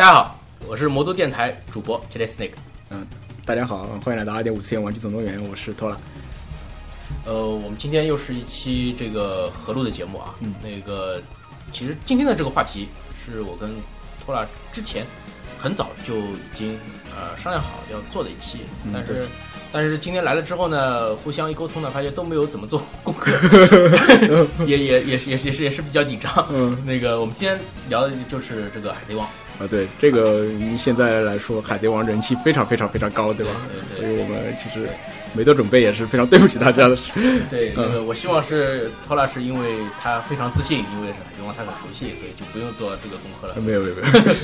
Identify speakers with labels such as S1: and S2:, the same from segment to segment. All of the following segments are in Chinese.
S1: 大家好，我是魔都电台主播 Jelly Snake。
S2: 嗯，大家好，欢迎来到二点五次元玩具总动员，我是托拉。
S1: 呃，我们今天又是一期这个合录的节目啊。
S2: 嗯
S1: 那个，其实今天的这个话题是我跟托拉之前很早就已经呃商量好要做的一期，
S2: 嗯
S1: 但是但是今天来了之后呢，互相一沟通呢，发现都没有怎么做功课，也也也是也是也是也是比较紧张。
S2: 嗯
S1: 那个，我们今天聊的就是这个海贼王。
S2: 啊，对这个现在来说，海贼王人气非常非常非常高，对吧？
S1: 对对对
S2: 所以我们其实没做准备也是非常对不起大家的。
S1: 对，那
S2: 嗯
S1: 个我希望是托拉是因为他非常自信，因为是海贼王他很熟悉，所以就不用做这个功课了。
S2: 没有没有没有，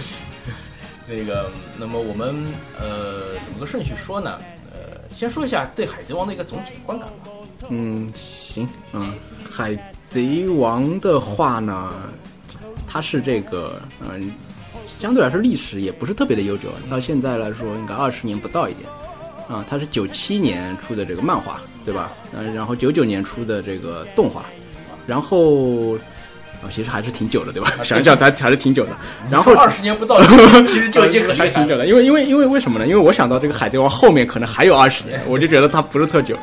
S1: 那个，那么我们呃怎么个顺序说呢？呃，先说一下对海贼王的一个总体的观感吧。
S2: 嗯，行，嗯，海贼王的话呢，它是这个嗯、相对来说历史也不是特别的悠久，到现在来说应该二十年不到一点。啊，它是九七年出的这个漫画，对吧？嗯，然后九九年出的这个动画，然后啊，其实还是挺久的，对吧？想想它还是挺久的。然后
S1: 二十年不到，其实就已经很
S2: 挺久了，因为因为因为为什么呢？因为我想到这个海贼王后面可能还有二十年，我就觉得它不是特久。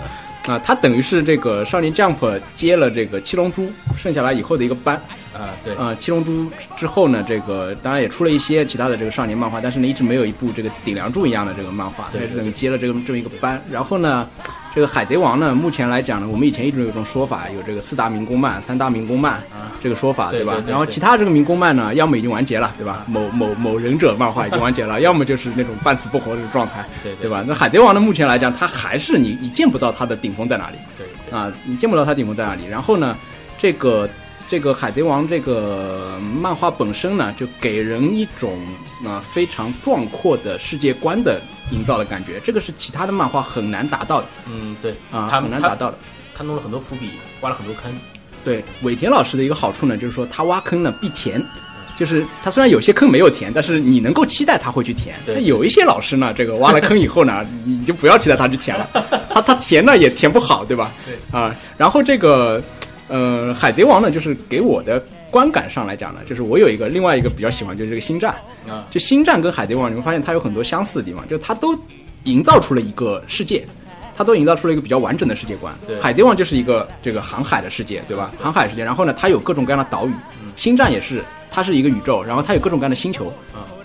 S2: 啊，它等于是这个少年 Jump 接了这个七龙珠剩下来以后的一个班。
S1: 啊，对，
S2: 啊，七龙珠之后呢，这个当然也出了一些其他的这个少年漫画，但是呢，一直没有一部这个顶梁柱一样的这个漫画，它
S1: 对
S2: 是等于接了这个这么一个班。然后呢，这个海贼王呢，目前来讲呢，我们以前一直有一种说法，有这个四大民工漫、三大民工漫这个说法，吧
S1: 对对对？对
S2: 然后其他这个民工漫呢，要么已经完结了，对吧？某某某忍者漫画已经完结了，要么就是那种半死不活的状态，
S1: 对
S2: 对吧？那海贼王呢，目前来讲，它还是你你见不到它的顶峰在哪里。
S1: 对对，
S2: 啊，你见不到它顶峰在哪里。然后呢，这个这个海贼王这个漫画本身呢，就给人一种啊、非常壮阔的世界观的营造的感觉，这个是其他的漫画很难达到的
S1: 嗯，对，
S2: 啊，很难达到的。
S1: 他弄了很多伏笔，挖了很多坑。
S2: 对尾田老师的一个好处呢，就是说他挖坑呢必填。就是他虽然有些坑没有填，但是你能够期待他会去填。
S1: 对
S2: 那有一些老师呢，这个挖了坑以后呢，你你就不要期待他去填了，他他填呢也填不好，对吧？
S1: 对
S2: 啊，然后这个呃，海贼王呢，就是给我的观感上来讲呢，就是我有一个另外一个比较喜欢，就是这个星战。
S1: 啊，
S2: 就星战跟海贼王，你会发现它有很多相似的地方，就是它都营造出了一个世界，它都营造出了一个比较完整的世界观
S1: 对。
S2: 海贼王就是一个这个航海的世界，对吧？航海世界，然后呢，它有各种各样的岛屿。星战也是，它是一个宇宙，然后它有各种各样的星球。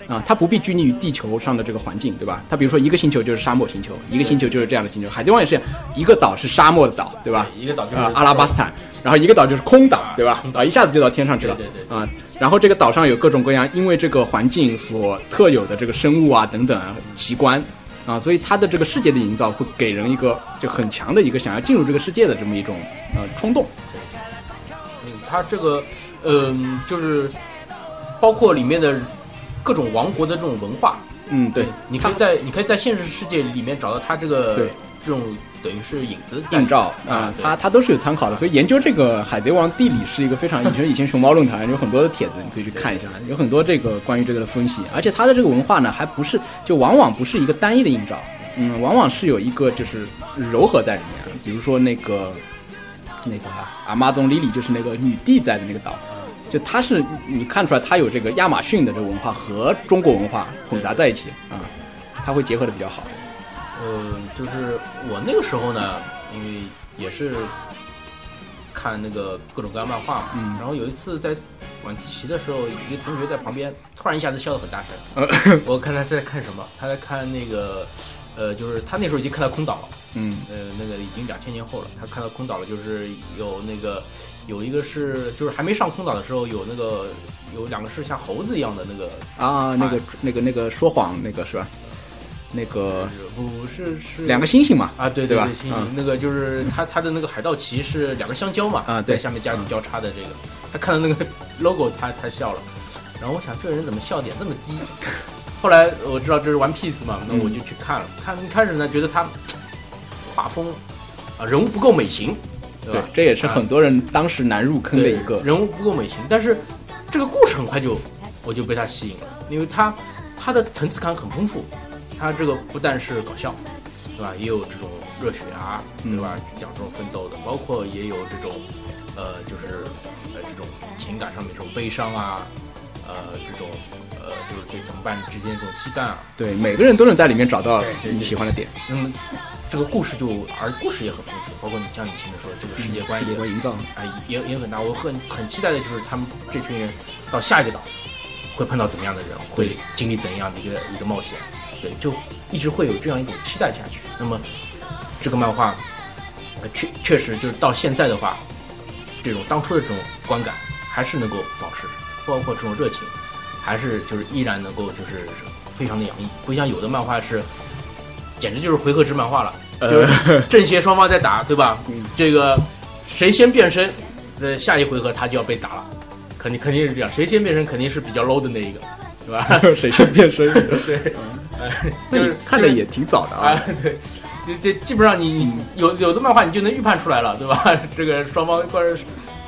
S1: 啊
S2: 啊，它不必拘泥于地球上的这个环境，对吧？它比如说一个星球就是沙漠星球，一个星球就是这样的星球。海贼王也是一个岛是沙漠的岛，对吧？
S1: 对一个岛就是
S2: 啊阿拉巴斯坦，然后一个岛就是空岛，对吧？啊，一下子就到天上去了。
S1: 对对对
S2: 啊，然后这个岛上有各种各样因为这个环境所特有的这个生物啊等等啊奇观啊，所以它的这个世界的营造会给人一个就很强的一个想要进入这个世界的这么一种呃冲动。
S1: 嗯，它这个，嗯、就是包括里面的各种王国的这种文化，
S2: 嗯，对，
S1: 你可以在你可以在现实世界里面找到它这个
S2: 对。
S1: 这种等于是影子在。
S2: 映照啊它它都是有参考的，所以研究这个海贼王地理是一个非常以前以前熊猫论坛有很多的帖子，你可以去看一下，有很多这个关于这个的分析，而且它的这个文化呢，还不是就往往不是一个单一的映照，嗯，往往是有一个就是柔和在里面，比如说那个那个阿妈宗莉莉就是那个女帝在的那个岛。就它是你看出来，它有这个亚马逊的这个文化和中国文化混杂在一起啊，它会结合的比较好。
S1: 呃，就是我那个时候呢，因为也是看那个各种各样漫画嘛，
S2: 嗯。
S1: 然后有一次在晚自习的时候，一个同学在旁边突然一下子笑得很大声，
S2: 呃。
S1: 我看他在看什么，他在看那个，呃，就是他那时候已经看到空岛了，
S2: 嗯。
S1: 呃，那个已经两千年后了，他看到空岛了，就是有那个有一个是就是还没上空岛的时候，有那个有两个是像猴子一样的那个，
S2: 啊，那个那个那个说谎那个是吧？那个
S1: 不不是是
S2: 两个星星嘛，
S1: 啊，对
S2: 对吧？
S1: 对，星
S2: 嗯。
S1: 那个就是他他的那个海盗旗是两个香蕉嘛，
S2: 啊对。
S1: 在下面加交叉的这个，他看到那个 logo 他他笑了，然后我想这个人怎么笑点这么低？后来我知道这是 One Piece 嘛，那我就去看了，看一开始呢觉得他画风啊人物不够美型，对吧？，
S2: 这也是很多人当时难入坑的一个。
S1: 人物不够美型，但是这个故事很快就我就被他吸引了，因为他他的层次感很丰富，他这个不但是搞笑，对吧？也有这种热血啊，对吧？讲这种奋斗的，包括也有这种呃，就是呃这种情感上面这种悲伤啊，呃这种呃呃，就是对同伴之间这种羁绊啊。
S2: 对，每个人都能在里面找到你喜欢的点，
S1: 那么这个故事就，而故事也很丰富，包括你像你前面说的这个世界观也
S2: 世界观营造。
S1: 啊，也也很大。我很很期待的就是他们这群人到下一个岛会碰到怎么样的人，会经历怎样的一个一个冒险。对，就一直会有这样一种期待下去。那么这个漫画，呃确确实就是到现在的话，这种当初的这种观感还是能够保持，包括这种热情，还是就是依然能够就是非常的洋溢，不像有的漫画是，简直就是回合制漫画了，就是 正邪双方在打，对吧？
S2: 嗯
S1: 这个谁先变身，呃，下一回合他就要被打了，肯定肯定是这样，谁先变身肯定是比较 low 的那一个，对吧？
S2: 谁先变身？
S1: 对，呃，就是
S2: 看的也挺早的啊
S1: 啊，。对，这这基本上你你有有的漫画你就能预判出来了，对吧？这个双方或者是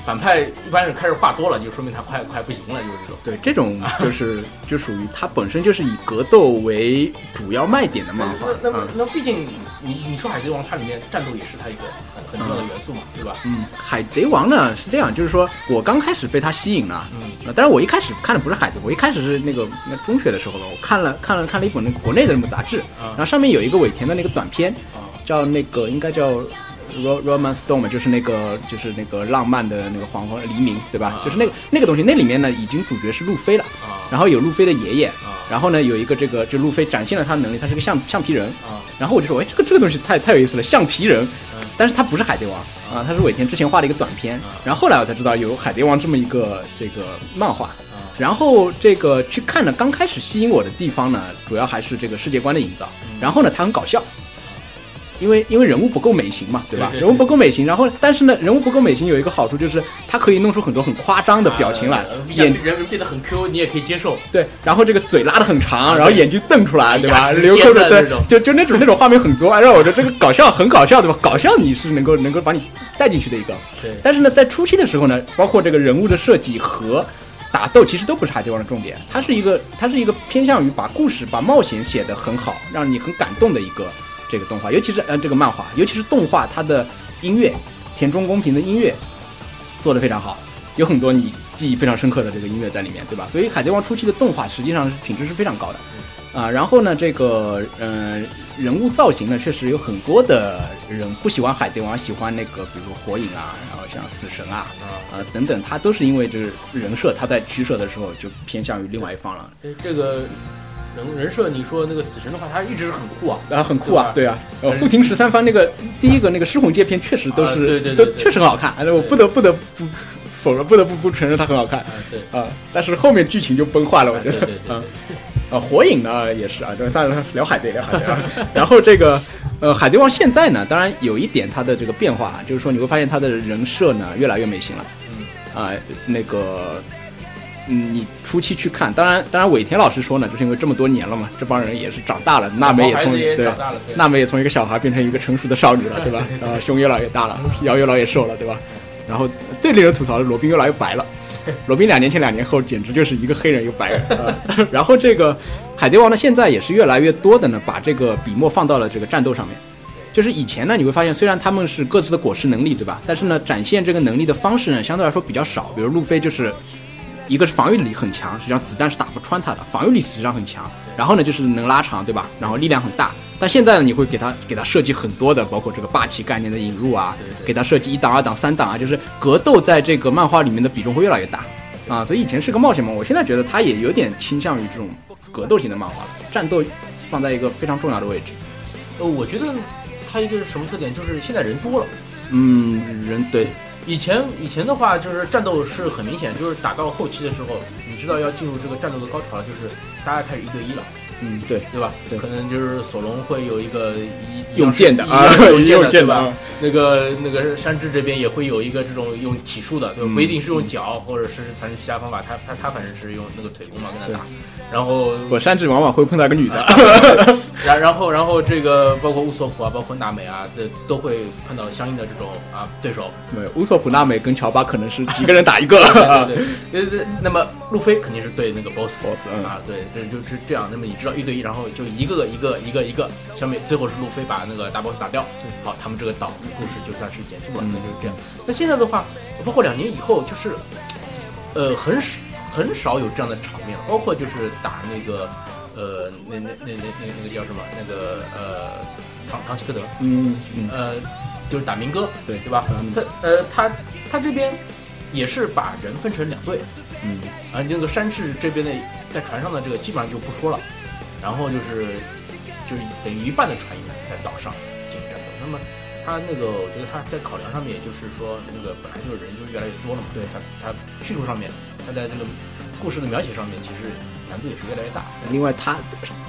S1: 反派一般是开始话多了，就说明他快快不行了，就是这种。
S2: 对，这种就是 就属于它本身就是以格斗为主要卖点的漫画
S1: 那那毕竟你你说海贼王它里面战斗也是它一个很很重要的元素嘛，对吧？
S2: 嗯，海贼王呢是这样，就是说我刚开始被它吸引了，
S1: 嗯
S2: 呃当然我一开始看的不是海贼，我一开始是那个那中学的时候吧，我看了看了看了一本那个国内的那么杂志，
S1: 啊
S2: 然后上面有一个尾田的那个短片，
S1: 啊
S2: 叫那个应该叫 Ro Romance Storm，就是那个就是那个浪漫的那个黄昏黎明，对吧？
S1: 啊。
S2: 就是那个那个东西，那里面呢已经主角是路飞了，
S1: 啊。
S2: 然后有路飞的爷爷，
S1: 啊。
S2: 然后呢有一个这个就路飞展现了他的能力，他是个橡橡皮人，
S1: 啊。
S2: 然后我就说，哎，这个这个东西太太有意思了，橡皮人。
S1: 嗯，
S2: 但是他不是海贼王啊，他是尾田之前画的一个短片
S1: 啊，
S2: 然后后来我才知道有海贼王这么一个这个漫画，
S1: 啊。
S2: 然后这个去看呢，刚开始吸引我的地方呢，主要还是这个世界观的营造，
S1: 嗯。
S2: 然后呢，它很搞笑。因为因为人物不够美型嘛，对吧？
S1: 对对对
S2: 人物不够美型，然后但是呢，人物不够美型有一个好处就是它可以弄出很多很夸张的表情来
S1: 啊，
S2: 眼
S1: 人人变得很 Q，你也可以接受。
S2: 对，然后这个嘴拉的很长，然后眼睛瞪出来，对吧？流口水，就就那种那种画面很多，让我觉得这个搞笑很搞笑，对吧？搞笑你是能够能够把你带进去的一个。
S1: 对
S2: 但是呢，在初期的时候呢，包括这个人物的设计和打斗，其实都不是海贼王的重点，它是一个它是一个偏向于把故事、把冒险写得很好，让你很感动的一个这个动画，尤其是呃这个漫画，尤其是动画，它的音乐田中公平的音乐做得非常好，有很多你记忆非常深刻的这个音乐在里面，对吧？所以海贼王初期的动画实际上是品质是非常高的。啊，然后呢，这个呃人物造型呢，确实有很多的人不喜欢海贼王，喜欢那个比如说火影啊，然后像死神啊，
S1: 啊，
S2: 啊等等，他都是因为这个人设，他在取舍的时候就偏向于另外一方了。
S1: 这这个人人设，你说那个死神的话，他一直是很酷啊。
S2: 啊，很酷啊，
S1: 对
S2: 对啊，呃，护庭十三番那个第一个那个狮红界片确实都是、
S1: 啊对对对
S2: 都确实很好看，哎我不得不得不否认，不得不不承认它很好看
S1: 啊，对，
S2: 啊，但是后面剧情就崩坏了，我觉得啊。啊，火影呢也是啊，当然聊海贼聊海贼啊。然后这个呃，海贼王现在呢，当然有一点它的这个变化，就是说你会发现它的人设呢越来越美型了。
S1: 嗯
S2: 啊、那个嗯，你初期去看，当然当然尾田老师说呢，就是因为这么多年了嘛，这帮人也是长大了，娜美也从对娜美也从一个小孩变成一个成熟的少女了，对吧？啊，胸越来越大了，腰越来越瘦了，对吧？然后最令人吐槽的，罗宾越来越白了。罗宾两年前、两年后简直就是一个黑人一个白人。啊、然后这个海贼王呢，现在也是越来越多的呢，把这个笔墨放到了这个战斗上面。就是以前呢，你会发现虽然他们是各自的果实能力，对吧？但是呢，展现这个能力的方式呢，相对来说比较少。比如路飞就是一个是防御力很强，实际上子弹是打不穿它的，防御力实际上很强。然后呢，就是能拉长，对吧？然后力量很大。但现在呢，你会给他给他设计很多的，包括这个霸气概念的引入啊，
S1: 对对
S2: 给他设计一档、二档、三档啊，就是格斗在这个漫画里面的比重会越来越大啊。所以以前是个冒险梦，我现在觉得它也有点倾向于这种格斗型的漫画了，战斗放在一个非常重要的位置。
S1: 呃，我觉得他一个什么特点，就是现在人多了。
S2: 嗯，人对
S1: 以前以前的话，就是战斗是很明显，就是打到后期的时候，你知道要进入这个战斗的高潮了，就是大家开始一对一了，
S2: 嗯对，
S1: 对吧？
S2: 对。
S1: 可能就是索隆会有一个一
S2: 用剑的
S1: 一
S2: 啊
S1: 用剑的，对吧？
S2: 啊？
S1: 那个那个山治这边也会有一个这种用体术的，对不一定是用脚，或者是反正其他方法，他他他反正是用那个腿功嘛跟他打，然后
S2: 我山治往往会碰到一个女的，
S1: 然 然后然后这个包括乌索普啊，包括娜美啊，这都会碰到相应的这种啊对手。
S2: 没有乌索普娜美跟乔巴可能是几个人打一个。啊
S1: 对对。那么路飞肯定是对那个 boss
S2: boss，嗯。
S1: 啊，对，这就是这样。那么你知道一对一，然后就一个个一个一个一个消灭，最后是路飞把那个大 boss 打掉。好，他们这个岛的故事就算是结束了，那就是这样。那现在的话，包括两年以后，就是呃很少很少有这样的场面了，包括就是打那个呃那那那那那那个叫什么那个呃唐唐吉诃德，
S2: 嗯嗯，
S1: 呃就是打民歌，
S2: 对
S1: 对吧？他呃他他这边也是把人分成两队，
S2: 嗯
S1: 啊，那个山治这边的在船上的这个基本上就不说了，然后就是就是等于一半的船员在岛上进行战斗。那么他那个，我觉得他在考量上面，也就是说那个本来就是人就是越来越多了嘛，
S2: 对
S1: 他他叙述上面，他在这个故事的描写上面，其实难度也是越来越大。
S2: 另外他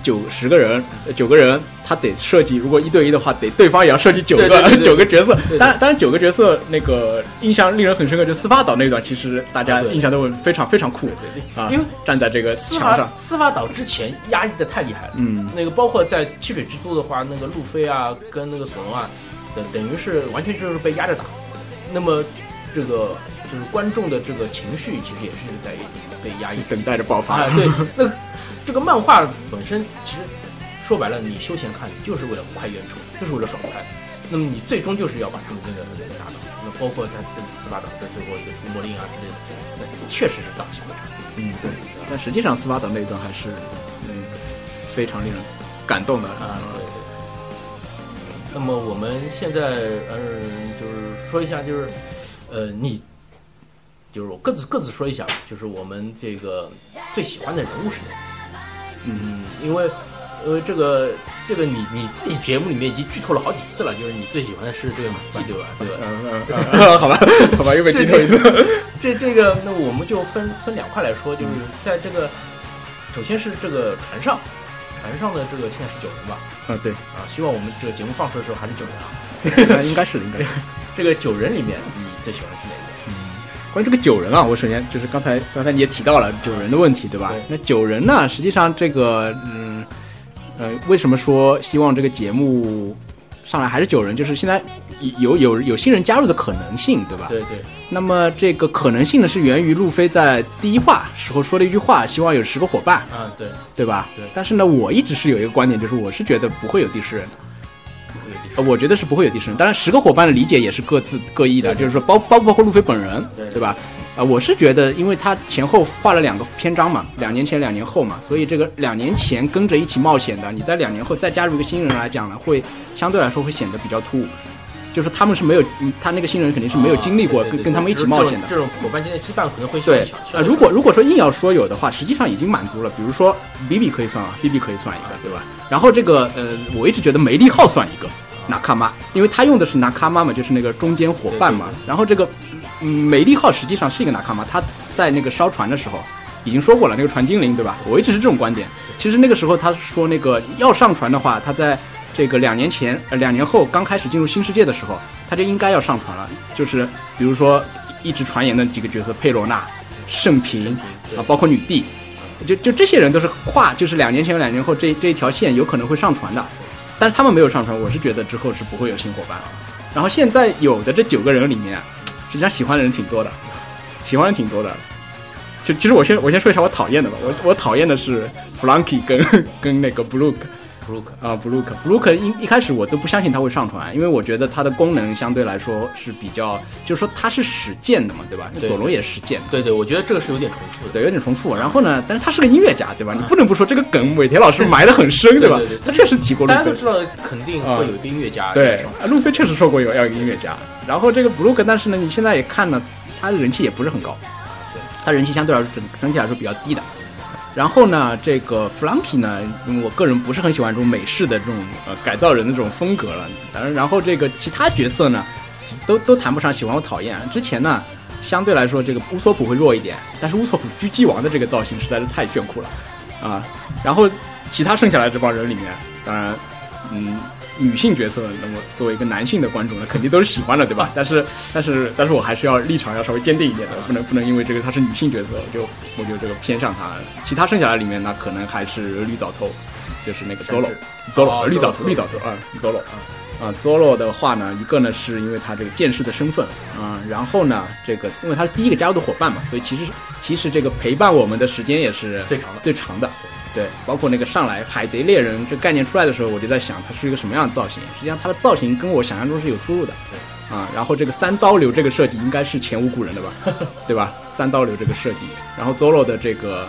S2: 九十个人，呃九个人，他得设计，如果一对一的话，得对方也要设计九个九个角色。当然，当然九个角色那个印象令人很深刻，就司法岛那段，其实大家印象都非常非常酷。
S1: 对对
S2: 啊，
S1: 因为
S2: 站在这个墙上，
S1: 司法岛之前压抑的太厉害了，
S2: 嗯。
S1: 那个包括在汽水之都的话，那个路飞啊跟那个索隆啊，等等于是完全就是被压着打。那么这个就是观众的这个情绪，其实也是在被压抑
S2: 等待着爆发。
S1: 啊。对，那这个漫画本身其实说白了，你休闲看就是为了快意恩仇，就是为了爽快。那么你最终就是要把他们那个那个打倒。那包括他这个斯巴达的最后一个屠魔令啊之类的，那确实是荡气回肠。
S2: 嗯，对。但实际上，司法岛那一段还是嗯非常令人感动的
S1: 啊，对对。那么我们现在呃，就是说一下，就是呃，你就是我各自各自说一下吧，就是我们这个最喜欢的人物是谁？嗯，因为因为这个这个你你自己节目里面已经剧透了好几次了，就是你最喜欢的是这个马季对吧？对吧？
S2: 嗯嗯 嗯，好吧，好吧，又被剧透一次。
S1: 这这个，那我们就分分两块来说，就是在这个，首先是这个船上，船上的这个现在是九人吧？
S2: 啊，对，
S1: 啊，希望我们这个节目放出的时候还是九人 啊。
S2: 应该是的，应该是。
S1: 这个九人里面，你最喜欢的是哪个？
S2: 关于这个九人啊，我首先就是刚才刚才你也提到了九人的问题，对吧？
S1: 对
S2: 那九人呢，实际上这个嗯呃，为什么说希望这个节目上来还是九人？就是现在有有有新人加入的可能性，对吧？
S1: 对对，
S2: 那么这个可能性呢，是源于路飞在第一话时候说的一句话，希望有十个伙伴，
S1: 嗯对，
S2: 对吧？
S1: 对
S2: 但是呢，我一直是有一个观点，就是我是觉得不会有第十人的。我觉得是不会有第十人。当然，十个伙伴的理解也是各自各异的，就是说包包不包括路飞本人，
S1: 对
S2: 对吧？啊、我是觉得，因为他前后画了两个篇章嘛，两年前、两年后嘛，所以这个两年前跟着一起冒险的，你在两年后再加入一个新人来讲呢，会相对来说会显得比较突兀。就是他们是没有，嗯他那个新人肯定是没有经历过跟跟他们一起冒险的。
S1: 这种伙伴间的羁绊可能会
S2: 对如果如果说硬要说有的话，实际上已经满足了。比如说 B B 可以算啊，B B 可以算一个，对吧？然后这个呃，我一直觉得梅利号算一个，纳卡妈，因为他用的是纳卡妈嘛，就是那个中间伙伴嘛。然后这个嗯，美丽号实际上是一个纳卡妈，他在那个烧船的时候已经说过了，那个船精灵，对吧？我一直是这种观点。其实那个时候他说那个要上船的话，他在这个两年前呃两年后刚开始进入新世界的时候，他就应该要上船了。就是比如说一直传言的几个角色，佩罗娜、圣平啊，包括女帝，就就这些人都是跨，就是两年前、两年后这这一条线有可能会上船的，但是他们没有上传，我是觉得之后是不会有新伙伴了。然后现在有的这九个人里面，实际上喜欢的人挺多的，喜欢的人挺多的。其其实我先我先说一下我讨厌的吧，我我讨厌的是 Flunky 跟跟那个 Blue
S1: 布鲁克
S2: 啊，Blue Blue 一一开始我都不相信他会上传，因为我觉得它的功能相对来说是比较，就是说它是使剑的嘛，对吧？
S1: 对
S2: 佐罗也是使剑的。
S1: 对对，我觉得这个是有点重复的。
S2: 对，有点重复。然后呢，但是他是个音乐家，对吧？你不能不说这个梗，尾田老师埋的很深，吧
S1: 对对对？
S2: 他确实提过。
S1: 大家都知道，肯定会有一个音乐家
S2: 对，啊路飞确实说过有要一个音乐家。然后这个 Blue，但是呢，你现在也看了，他的人气也不是很高，
S1: 对，
S2: 他人气相对来说整整体来说比较低的。然后呢，这个 Flunky 呢，因为我个人不是很喜欢这种美式的这种呃改造人的这种风格了。然后然后这个其他角色呢，都都谈不上喜欢或讨厌。之前呢，相对来说这个乌索普会弱一点，但是乌索普狙击王的这个造型实在是太炫酷了啊。然后其他剩下来这帮人里面，当然，嗯，女性角色，那么作为一个男性的观众呢，肯定都是喜欢的，对吧？但是，但是，但是我还是要立场要稍微坚定一点的，不能不能因为这个她是女性角色，我就我就这个偏向她。其他剩下来里面呢，可能还是绿藻头，就是那个
S1: 哦
S2: 绿藻头绿藻头啊 Zolo 啊 Zolo 的话呢，一个呢是因为他这个剑士的身份啊，然后呢这个因为他是第一个加入的伙伴嘛，所以其实其实这个陪伴我们的时间也是
S1: 最长的。
S2: 最长的。对，包括那个上来海贼猎人这概念出来的时候，我就在想它是一个什么样的造型。实际上它的造型跟我想象中是有出入的。啊，然后这个三刀流这个设计应该是前无古人的吧，对吧？三刀流这个设计，然后 Zoro 的这个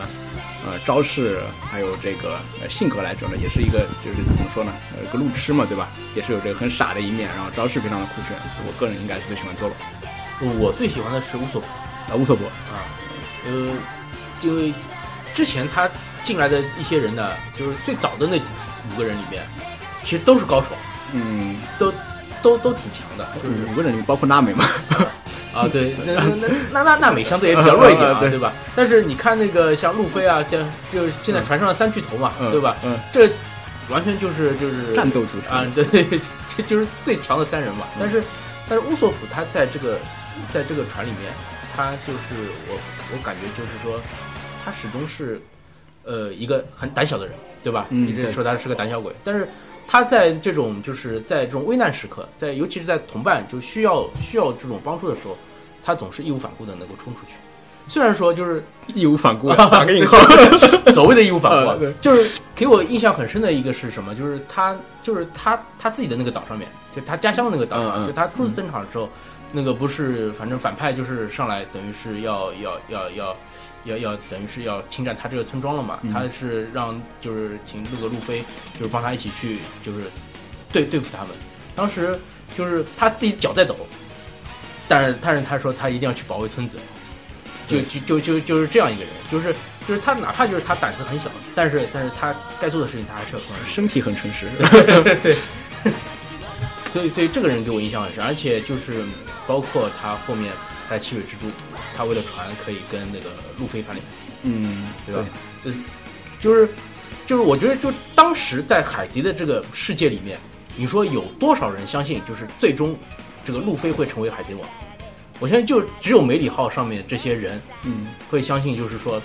S2: 呃招式还有这个呃性格来说呢，也是一个就是怎么说呢，呃，个路痴嘛，对吧？也是有这个很傻的一面，然后招式非常的酷炫。我个人应该是最喜欢 Zoro
S1: 我最喜欢的是乌索普
S2: 啊，乌索普
S1: 啊，呃，因为之前他进来的一些人呢，就是最早的那五个人里面，其实都是高手，
S2: 嗯，
S1: 都都都挺强的，就是
S2: 五个人里面包括娜美嘛，
S1: 啊，对，那那那那那娜美相对也比较弱一点啊，
S2: 对。
S1: 对吧？但是你看那个像路飞啊，像就是现在船上的三巨头嘛，
S2: 嗯
S1: 对吧？
S2: 嗯，
S1: 这完全就是就是
S2: 战斗组成。
S1: 啊，对，这就是最强的三人嘛。但是但是乌索普他在这个在这个船里面，他就是我我感觉就是说，他始终是呃一个很胆小的人，对吧？
S2: 嗯
S1: 一直说他是个胆小鬼，但是他在这种就是在这种危难时刻，在尤其是在同伴就需要需要这种帮助的时候，他总是义无反顾的能够冲出去。虽然说就是
S2: 义无反顾，打个 引号，
S1: 所谓的义无反顾啊
S2: 啊对，
S1: 就是给我印象很深的一个是什么？就是他，就是他他自己的那个岛上面，就他家乡的那个岛上，就他初次登场的时候，那个不是，反正反派就是上来，等于是要要要要要要，等于是要侵占他这个村庄了嘛。
S2: 嗯
S1: 他是让就是请那个路飞，就是帮他一起去，就是对对付他们。当时就是他自己脚在抖，但是但是他说他一定要去保卫村子。就就就就就是这样一个人，就是就是他哪怕就是他胆子很小，但是但是他该做的事情他还是要做。
S2: 身体很诚实，
S1: 对，所以所以这个人给我印象很深，而且就是包括他后面在七水之都，他为了船可以跟那个路飞翻脸，
S2: 嗯，
S1: 对吧？呃，就是就是我觉得就当时在海贼的这个世界里面，你说有多少人相信就是最终这个路飞会成为海贼王？我相信就只有梅里号上面这些人，
S2: 嗯，
S1: 会相信就是说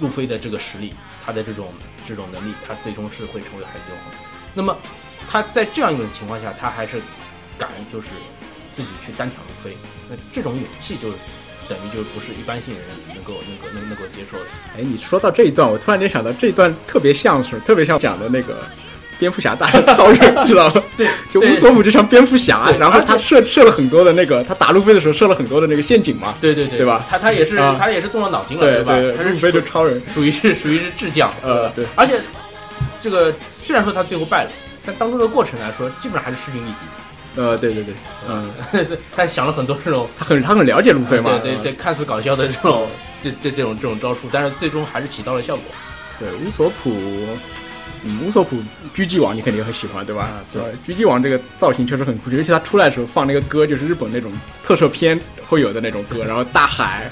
S1: 路飞的这个实力，他的这种这种能力，他最终是会成为海贼王。那么他在这样一种情况下，他还是敢就是自己去单挑路飞，那这种勇气就等于就不是一般性人能够能够能能够接受的。
S2: 哎，你说到这一段，我突然间想到这一段特别像是，特别像讲的那个蝙蝠侠大战超人，知道吗？
S1: 对，
S2: 就乌索普就像蝙蝠侠，
S1: 对
S2: 然后他设设了很多的那个，他打路飞的时候设了很多的那个陷阱嘛。
S1: 对对对
S2: 对吧
S1: 他他也是、
S2: 啊
S1: 他也是动了脑筋了，
S2: 对
S1: 吧？
S2: 对，
S1: 他是
S2: 路飞就超人，
S1: 属于是属于是智将，
S2: 呃对
S1: 而且这个虽然说他最后败了，但当中的过程来说，基本上还是势均力敌。
S2: 呃，对对对，嗯，
S1: 他想了很多这种
S2: 他很他很了解路飞嘛，
S1: 对对对，看似搞笑的这种这这这种这种招数，但是最终还是起到了效果。
S2: 对，乌索普，嗯，乌索普狙击王你肯定很喜欢，对吧？
S1: 啊对
S2: 吧狙击王这个造型确实很酷，尤其他出来的时候放那个歌，就是日本那种特摄片会有的那种歌，然后大海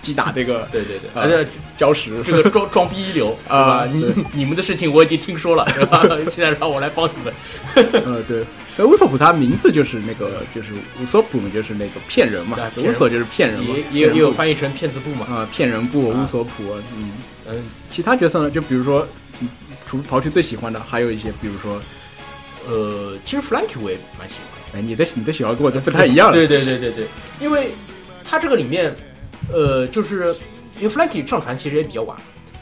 S2: 击打这个
S1: 对对对，
S2: 啊
S1: 而且
S2: 礁石，
S1: 这个装装逼一流？
S2: 啊
S1: 你你们的事情我已经听说了，对吧？现在让我来帮你们。
S2: 呃，对，呃乌索普他名字就是那个就是乌索普嘛，就是那个骗人嘛乌索就是骗人嘛，
S1: 也也有也有
S2: 翻
S1: 翻译成骗子部嘛。
S2: 啊骗人部
S1: 啊。
S2: 乌索普，嗯，
S1: 嗯，
S2: 其他角色呢，就比如说，嗯除刨去最喜欢的，还有一些，比如说，
S1: 呃，其实 Flanky 我也蛮喜欢。的。
S2: 哎，你的你的喜好跟我都不太一样了，
S1: 对对对对对，因为他这个里面，呃，就是因为 Flanky 上船其实也比较晚。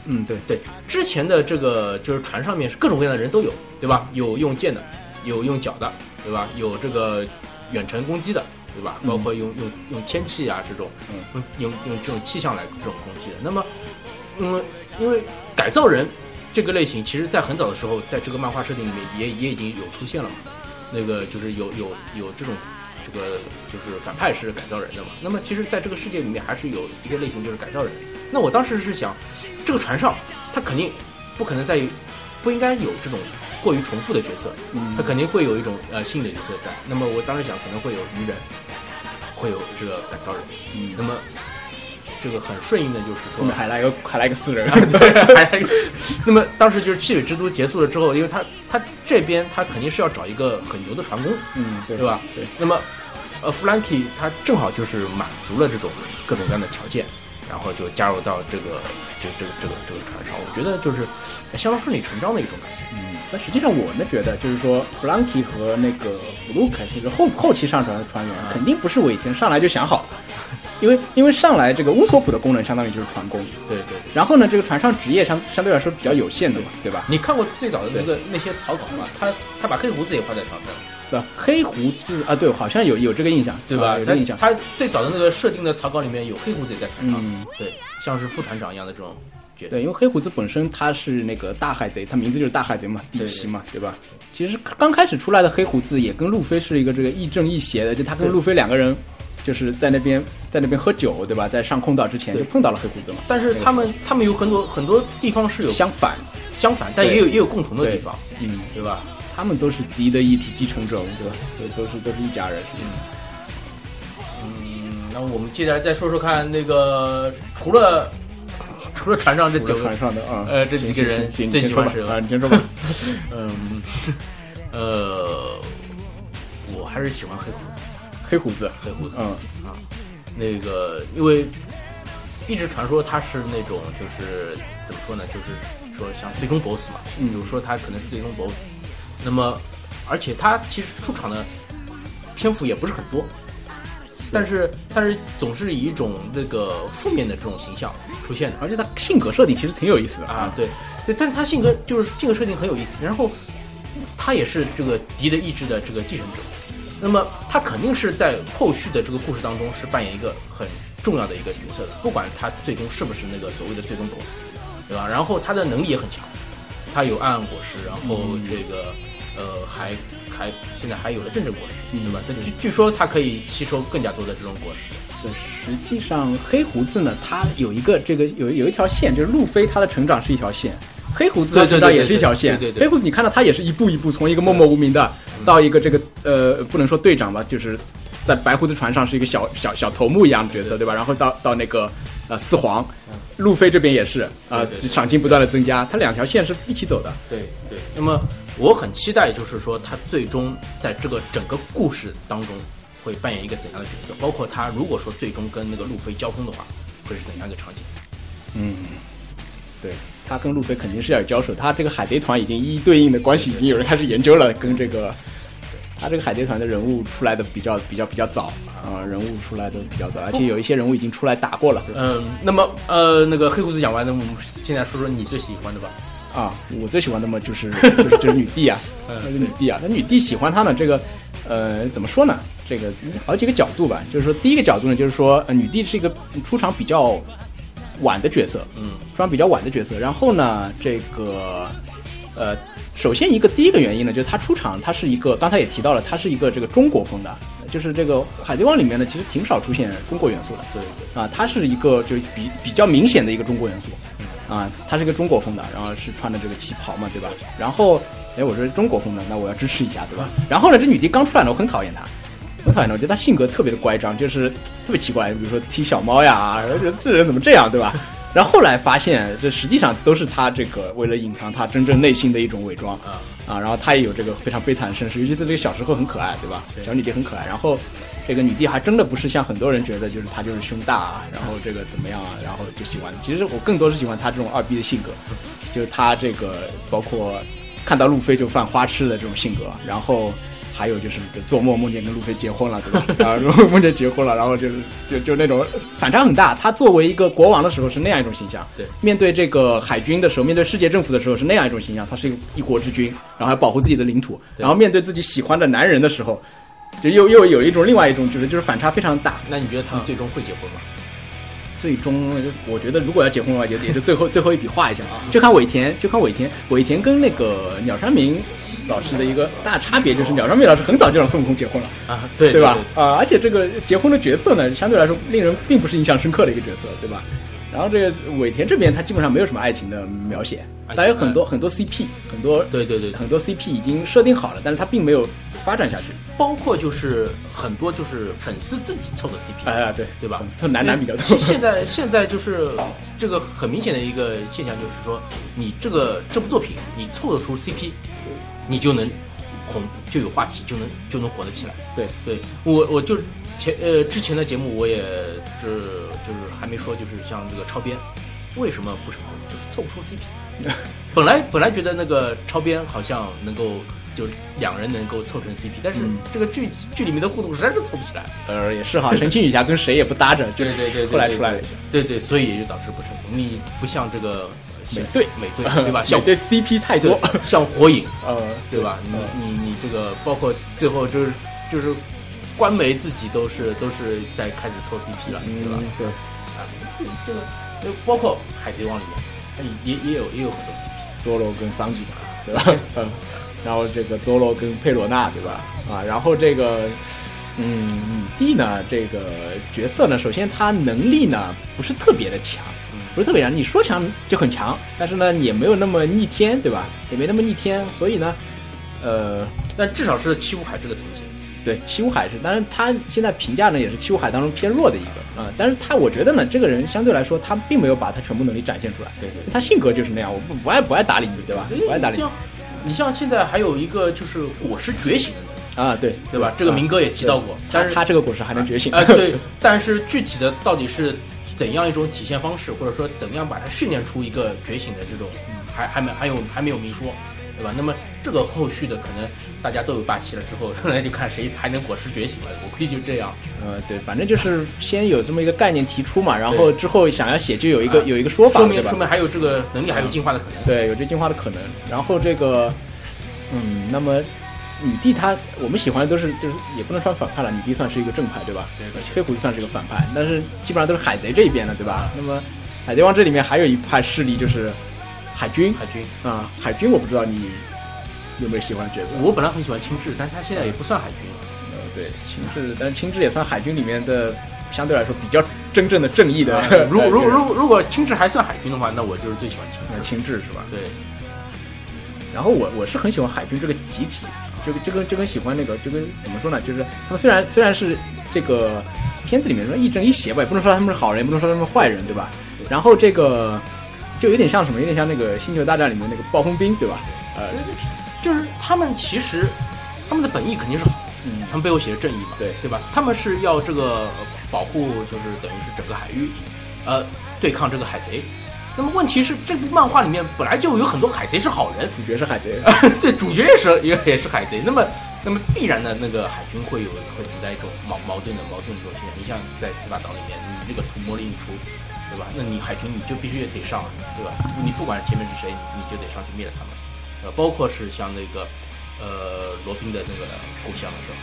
S2: 嗯，对，
S1: 对，之前的这个就是船上面是各种各样的人都有，对吧？有用剑的，有用脚的，对吧？有这个远程攻击的，对吧？
S2: 嗯
S1: 包括用用用天气啊这种，
S2: 嗯
S1: 用用用这种气象来这种攻击的。那么，嗯，因为改造人这个类型，其实在很早的时候，在这个漫画设定里面也也已经有出现了嘛。那个就是有有有这种这个就是反派是改造人的嘛。那么其实在这个世界里面还是有一些类型就是改造人。那我当时是想，这个船上他肯定不可能在不应该有这种过于重复的角色，
S2: 嗯
S1: 他肯定会有一种呃新的角色在。那么我当时想可能会有愚人，会有这个改造人。
S2: 嗯
S1: 那么这个很顺应的就是说
S2: 还来个还来个死人，
S1: 对，还来个那么当时就是七水之都结束了之后，因为他他这边他肯定是要找一个很牛的船工，
S2: 嗯，对
S1: 对吧？
S2: 对，
S1: 那么呃弗兰基他正好就是满足了这种各种各样的条件，然后就加入到这个这这个这个这个船上，我觉得就是相当顺理成章的一种感觉。
S2: 嗯，但实际上我呢觉得，就是说弗兰基和那个布鲁克，就是后后期上传的船员，肯定不是尾田上来就想好的，因为因为上来这个乌索普的功能相当于就是船工，
S1: 对对对。
S2: 然后呢，这个船上职业相相对来说比较有限的嘛，对吧？
S1: 你看过最早的那个那些草稿吗？他他把黑胡子也画在船上，
S2: 对吧黑胡子啊，对，好像有有这个印象，
S1: 对吧？
S2: 啊有这个印象。
S1: 他最早的那个设定的草稿里面有黑胡子也在船上，
S2: 嗯
S1: 对，像是副船长一样的这种角色。
S2: 对，因为黑胡子本身他是那个大海贼，他名字就是大海贼嘛，地奇嘛，对吧？其实刚开始出来的黑胡子也跟路飞是一个这个亦正亦邪的，就他跟路飞两个人就是在那边在那边喝酒，对吧？在上空岛之前就碰到了黑胡子嘛。
S1: 但是他们他们有很多很多地方是有
S2: 相反，
S1: 相反，但也有也有共同的地方，
S2: 嗯，
S1: 对吧？
S2: 他们都是敌的意志继承者，对吧？都都是都是一家人。
S1: 嗯，那我们接下来再说说看那个除了除了船上这九个
S2: 船上的啊，
S1: 呃这几个人最喜欢谁吧
S2: 啊？你先说吧。
S1: 嗯呃，我还是喜欢黑胡子，
S2: 黑胡子，
S1: 黑胡子。
S2: 嗯啊
S1: 那个，因为一直传说他是那种，就是怎么说呢，就是说像最终 BOSS 嘛，
S2: 嗯
S1: 比如说他可能是最终 BOSS，那么而且他其实出场的篇幅也不是很多，但是但是总是以一种那个负面的这种形象出现的
S2: 而且他性格设定其实挺有意思的
S1: 啊，。对对，但是他性格就是性格设定很有意思，然后他也是这个敌的意志的这个继承者，那么他肯定是在后续的这个故事当中是扮演一个很重要的一个角色的，不管他最终是不是那个所谓的最终 BOSS，对吧？然后他的能力也很强，他有暗暗果实，然后这个、呃还还现在还有了真正果实，对吧？但据据说它可以吸收更加多的这种果实。
S2: 对，实际上黑胡子呢，他有一个这个有有一条线，就是路飞他的成长是一条线，黑胡子的成长也是一条线。
S1: 对对对
S2: 黑胡子你看到他也是一步一步从一个默默无名的到一个这个呃不能说队长吧，就是在白胡子船上是一个小小小头目一样的角色，
S1: 对
S2: 对吧？然后到到那个呃四皇，路飞这边也是啊、赏金不断的增加，他两条线是一起走的。
S1: 对对，那么我很期待，就是说他最终在这个整个故事当中会扮演一个怎样的角色，包括他如果说最终跟那个路飞交锋的话，会是怎样一个场景？
S2: 嗯，对，他跟路飞肯定是要有交手。他这个海贼团已经一一对应的关系，已经有人开始研究了，跟这个他这个海贼团的人物出来的比较比较比较早啊、人物出来的比较早，而且有一些人物已经出来打过了
S1: 嗯，那么呃，那个黑胡子讲完，那么我们现在说说你最喜欢的吧。
S2: 啊。我最喜欢的嘛就是 就是就是女帝啊，
S1: 嗯
S2: 那个女帝啊，那女帝喜欢他呢，这个呃怎么说呢？这个好几个角度吧，就是说第一个角度呢，就是说、呃、女帝是一个出场比较晚的角色，
S1: 嗯
S2: 出场比较晚的角色。然后呢，这个呃，首先一个第一个原因呢，就是她出场，她是一个刚才也提到了，她是一个这个中国风的，就是这个《海贼王》里面呢，其实挺少出现中国元素的
S1: 对对，
S2: 啊，它是一个就是比比较明显的一个中国元素。啊，他是一个中国风的，然后是穿的这个旗袍嘛，对吧？然后，哎，我说中国风的，那我要支持一下，对吧？然后呢，这女帝刚出来呢，我很讨厌她，很讨厌她，我觉得她性格特别的乖张，就是特别奇怪，比如说踢小猫呀，这人怎么这样，对吧？然后后来发现，这实际上都是她这个为了隐藏她真正内心的一种伪装
S1: 啊
S2: 啊。然后她也有这个非常悲惨的身世，尤其是这个小时候很可爱，对吧？小女帝很可爱，然后。这个女帝还真的不是像很多人觉得，就是她就是胸大啊，然后这个怎么样啊，然后就喜欢。其实我更多是喜欢她这种二逼的性格，就是她这个包括看到路飞就犯花痴的这种性格，然后还有就是做梦梦见跟路飞结婚了，对吧？然后梦见结婚了，然后就是就就那种反差很大。他作为一个国王的时候是那样一种形象，
S1: 对
S2: 面对这个海军的时候，面对世界政府的时候是那样一种形象，他是一个一国之君，然后还保护自己的领土，
S1: 对
S2: 然后面对自己喜欢的男人的时候。就又又有一种另外一种就是就是反差非常大，
S1: 那你觉得他们最终会结婚吗？
S2: 最终，我觉得如果要结婚的话，也也是最后最后一笔画一下啊，就看尾田，就看尾田，尾田跟那个鸟山明老师的一个大差别就是，鸟山明老师很早就让孙悟空结婚了，
S1: 啊，对
S2: 对吧？啊，而且这个结婚的角色呢，相对来说令人并不是印象深刻的一个角色，对吧？然后这个尾田这边他基本上没有什么爱情的描写，但有很多很多 CP，很多
S1: 对对对，
S2: 很多 CP 已经设定好了，但是他并没有发展下去。
S1: 包括就是很多就是粉丝自己凑的 CP，
S2: 哎呀，对
S1: 对吧
S2: 粉丝男男比较多
S1: 现。现在现在就是这个很明显的一个现象，就是说你这个这部作品你凑得出 CP，你就能红，就有话题，就能就能火得起来。
S2: 对
S1: 对，我我就前呃之前的节目我也是就是还没说，就是像这个超编为什么不成功，就是凑不出 CP。本来本来觉得那个超编好像能够就两人能够凑成 CP，但是
S2: 嗯
S1: 这个剧剧里面的互动实在是凑不起来。
S2: 呃，也是哈，神奇女侠跟谁也不搭着，就
S1: 对对对对，
S2: 后来出来了一下。
S1: 对对，所以也就导致不成功。你不像这个
S2: 美队，
S1: 美队 对吧？像
S2: CP 太多，
S1: 像火影，
S2: 呃，
S1: 对吧？你你你这个包括最后就是就是官媒自己都是都是在开始凑 CP 了，对吧？
S2: 对，
S1: 啊，这个就包括海贼王里面，它也也有也有很多 CP，
S2: 佐罗跟桑吉嘛，对吧？嗯，然后这个佐罗跟佩罗娜，对吧？啊，然后这个。嗯，女帝呢？这个角色呢，首先她能力呢不是特别的强，不是特别强。你说强就很强，但是呢也没有那么逆天，对吧？也没那么逆天，所以呢，呃，
S1: 但至少是七武海这个层级。
S2: 对，七武海是，当然他现在评价呢也是七武海当中偏弱的一个啊。但是他我觉得呢，这个人相对来说他并没有把他全部能力展现出来。
S1: 对对，
S2: 他性格就是那样，我不不爱不爱搭理你，对吧？不爱搭理
S1: 你。你像现在还有一个就是果实觉醒的。
S2: 啊，对
S1: 对吧？这个明哥也提到过，但是
S2: 他这个果实还能觉醒。
S1: 哎，对，但是具体的到底是怎样一种体现方式，或者说怎样把它训练出一个觉醒的这种，还还没还有还没有明说，对吧？那么这个后续的可能大家都有霸气了之后，那就看谁还能果实觉醒了。我估计就这样。
S2: 呃，对，反正就是先有这么一个概念提出嘛，然后之后想要写就有一个有一个说法，
S1: 说明说明还有这个能力，还有进化的可能。
S2: 对，有这进化的可能。然后这个，嗯，那么。女帝她，我们喜欢的都是就是也不能算反派了，女帝算是一个正派，对吧？黑胡子算是一个反派，但是基本上都是海贼这一边的，对吧？那么海贼王这里面还有一派势力就是海军。
S1: 海军
S2: 啊，海军我不知道你有没有喜欢的角色。
S1: 我本来很喜欢青雉，但他现在也不算海军。
S2: 呃，对，青雉，但是青雉也算海军里面的相对来说比较真正的正义的。
S1: 如如如如果青雉还算海军的话，那我就是最喜欢青雉。
S2: 青雉是吧？
S1: 对。
S2: 然后我我是很喜欢海军这个集体。就就跟就跟喜欢那个就跟怎么说呢？就是他们虽然虽然是这个片子里面说亦正亦邪吧，也不能说他们是好人，也不能说他们是坏人，对吧？然后这个就有点像什么？有点像那个《星球大战》里面那个暴风兵，对吧？
S1: 呃，就是他们其实他们的本意肯定是好，嗯，他们背后写着正义嘛，
S2: 对
S1: 对吧？他们是要这个保护，就是等于是整个海域，呃，对抗这个海贼。那么问题是，这部漫画里面本来就有很多海贼是好人，
S2: 主角是海贼，
S1: 对，主角也是也也是海贼。那么，那么必然的那个海军会有会存在一种矛矛盾的矛盾这种现象。你像在司法岛里面，你那个屠魔令一出，对吧？那你海军你就必须得上，对吧？你不管前面是谁，你就得上去灭了他们。呃，包括是像那个呃罗宾的那个故乡的时候，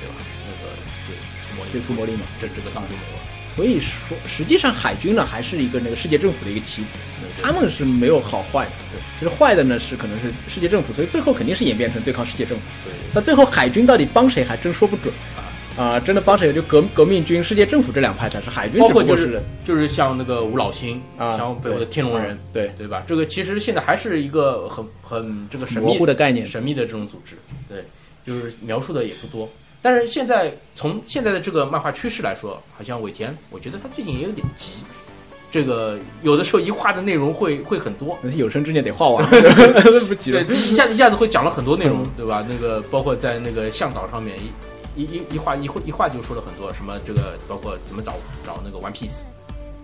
S1: 对吧？那个就屠魔令，
S2: 就屠魔令嘛，
S1: 这这个当就没了。
S2: 所以说，实际上海军呢还是一个那个世界政府的一个棋子，他们是没有好坏的。对，就是坏的呢是可能是世界政府，所以最后肯定是演变成对抗世界政府。
S1: 对，
S2: 那最后海军到底帮谁还真说不准啊！啊，真的帮谁就革革命军、世界政府这两派才是海军。
S1: 包括就是就是像那个吴老星
S2: 啊，
S1: 像北欧的天龙人，
S2: 对
S1: 对吧？这个其实现在还是一个很很这个神秘
S2: 的概念，
S1: 神秘的这种组织。对，就是描述的也不多。但是现在从现在的这个漫画趋势来说，好像尾田，我觉得他最近也有点急。这个有的时候一画的内容会会很多，
S2: 有生之年得画完，不急
S1: 了。对，一下一下子会讲了很多内容，对吧？那个包括在那个向导上面一一一一画一画一画就说了很多什么这个，包括怎么找找那个 One Piece。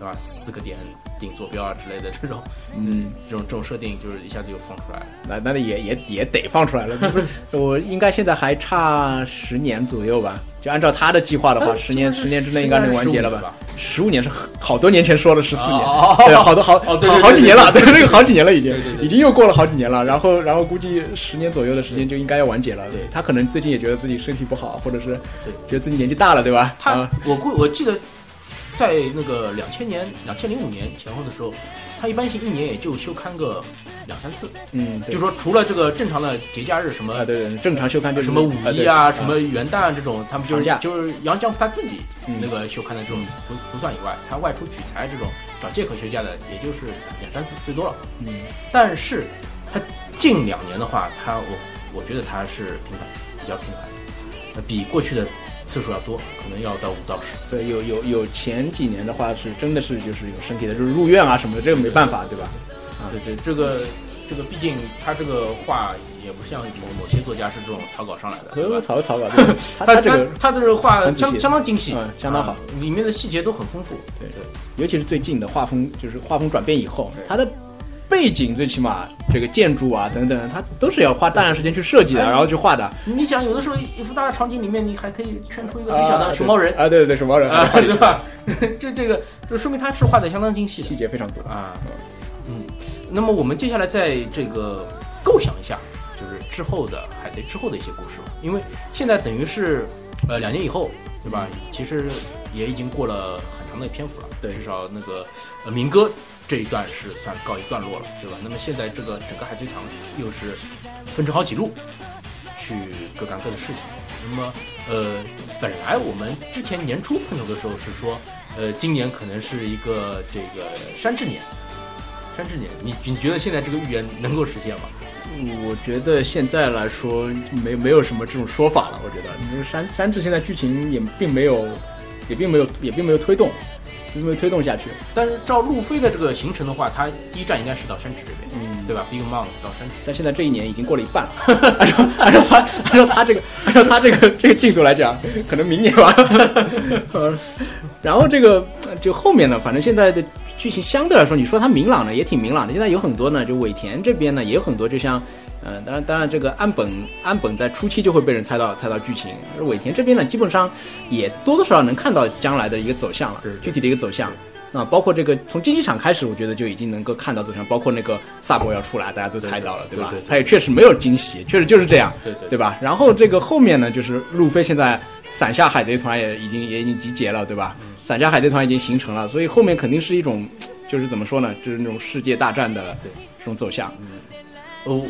S1: 对吧？四个点顶坐标啊之类的这种，嗯，这种这种设定就是一下子就放出来了。
S2: 那那也也也得放出来了。不是，我应该现在还差十年左右吧？就按照他的计划的话，十年十年之内应该能完结了吧？十五年是好多年前说了十四年，对，好多好好好几年了，对，那个好几年了已经，已经又过了好几年了。然后然后估计十年左右的时间就应该要完结了。对他可能最近也觉得自己身体不好，或者是
S1: 对
S2: 觉得自己年纪大了，对吧？
S1: 他我估我记得。在那个两千年、两千零五年前后的时候，他一般性一年也就休刊个两三次。
S2: 嗯，
S1: 就说除了这个正常的节假日，什么
S2: 对对，正常休刊就是
S1: 什么五一
S2: 啊、
S1: 什么元旦这种，他们就是就是杨江他自己那个休刊的这种不不算以外，他外出取材这种找借口休假的，也就是两三次最多了。
S2: 嗯，
S1: 但是他近两年的话，他我我觉得他是频繁，比较频繁，比过去的。次数要多，可能要到五到十
S2: 次。有有有前几年的话是真的是就是有身体的，就是入院啊什么的，这个没办法，对吧？
S1: 啊，对对，这个这个毕竟他这个画也不像某某些作家是这种草稿上来的，
S2: 对
S1: 吧？
S2: 草草稿，
S1: 他
S2: 这个
S1: 他这个画相相当精细，
S2: 相当好，
S1: 里面的细节都很丰富。
S2: 对对，尤其是最近的画风，就是画风转变以后，他的。背景最起码这个建筑啊等等，它都是要花大量时间去设计的，然后去画的。
S1: 你想，有的时候一幅大的场景里面，你还可以圈出一个很小的熊猫人
S2: 啊，对对对，熊猫人
S1: 啊，对吧？这这个就说明他是画的相当精细，
S2: 细节非常多
S1: 啊。嗯，那么我们接下来在这个构想一下，就是之后的海贼之后的一些故事吧。因为现在等于是，呃，两年以后，对吧？其实也已经过了很长的篇幅了。
S2: 对
S1: 至少那个呃民歌这一段是算告一段落了，对吧？那么现在这个整个海贼团又是分成好几路去各干各的事情。那么呃，本来我们之前年初碰头的时候是说，呃，今年可能是一个这个山治年。山治年，你你觉得现在这个预言能够实现吗？
S2: 我觉得现在来说没没有什么这种说法了。我觉得因为山山治现在剧情也并没有，也并没有也并没有推动，并没有推动下去。
S1: 但是照路飞的这个行程的话，他第一站应该是到山池这边，
S2: 嗯
S1: 对吧？Big Mom 到山池。
S2: 但现在这一年已经过了一半了，按照按照他按照他这个按照他这个这个进度来讲，可能明年吧。呃然后这个呃就后面呢，反正现在的剧情相对来说，你说它明朗呢，也挺明朗的。现在有很多呢，就尾田这边呢也有很多，就像呃，当然当然这个安本安本在初期就会被人猜到猜到剧情，而尾田这边呢，基本上也多多少少能看到将来的一个走向了具体的一个走向。啊，包括这个从竞技场开始，我觉得就已经能够看到走向，包括那个萨博要出来，大家都猜到了，
S1: 对对对对？
S2: 他也确实没有惊喜，确实就是这样，
S1: 对对
S2: 对吧？然后这个后面呢，就是路飞现在伞下海贼团也已经也已经集结了，对吧？伞下海贼团已经形成了，所以后面肯定是一种，就是怎么说呢？就是那种世界大战的这种走向。
S1: 哦，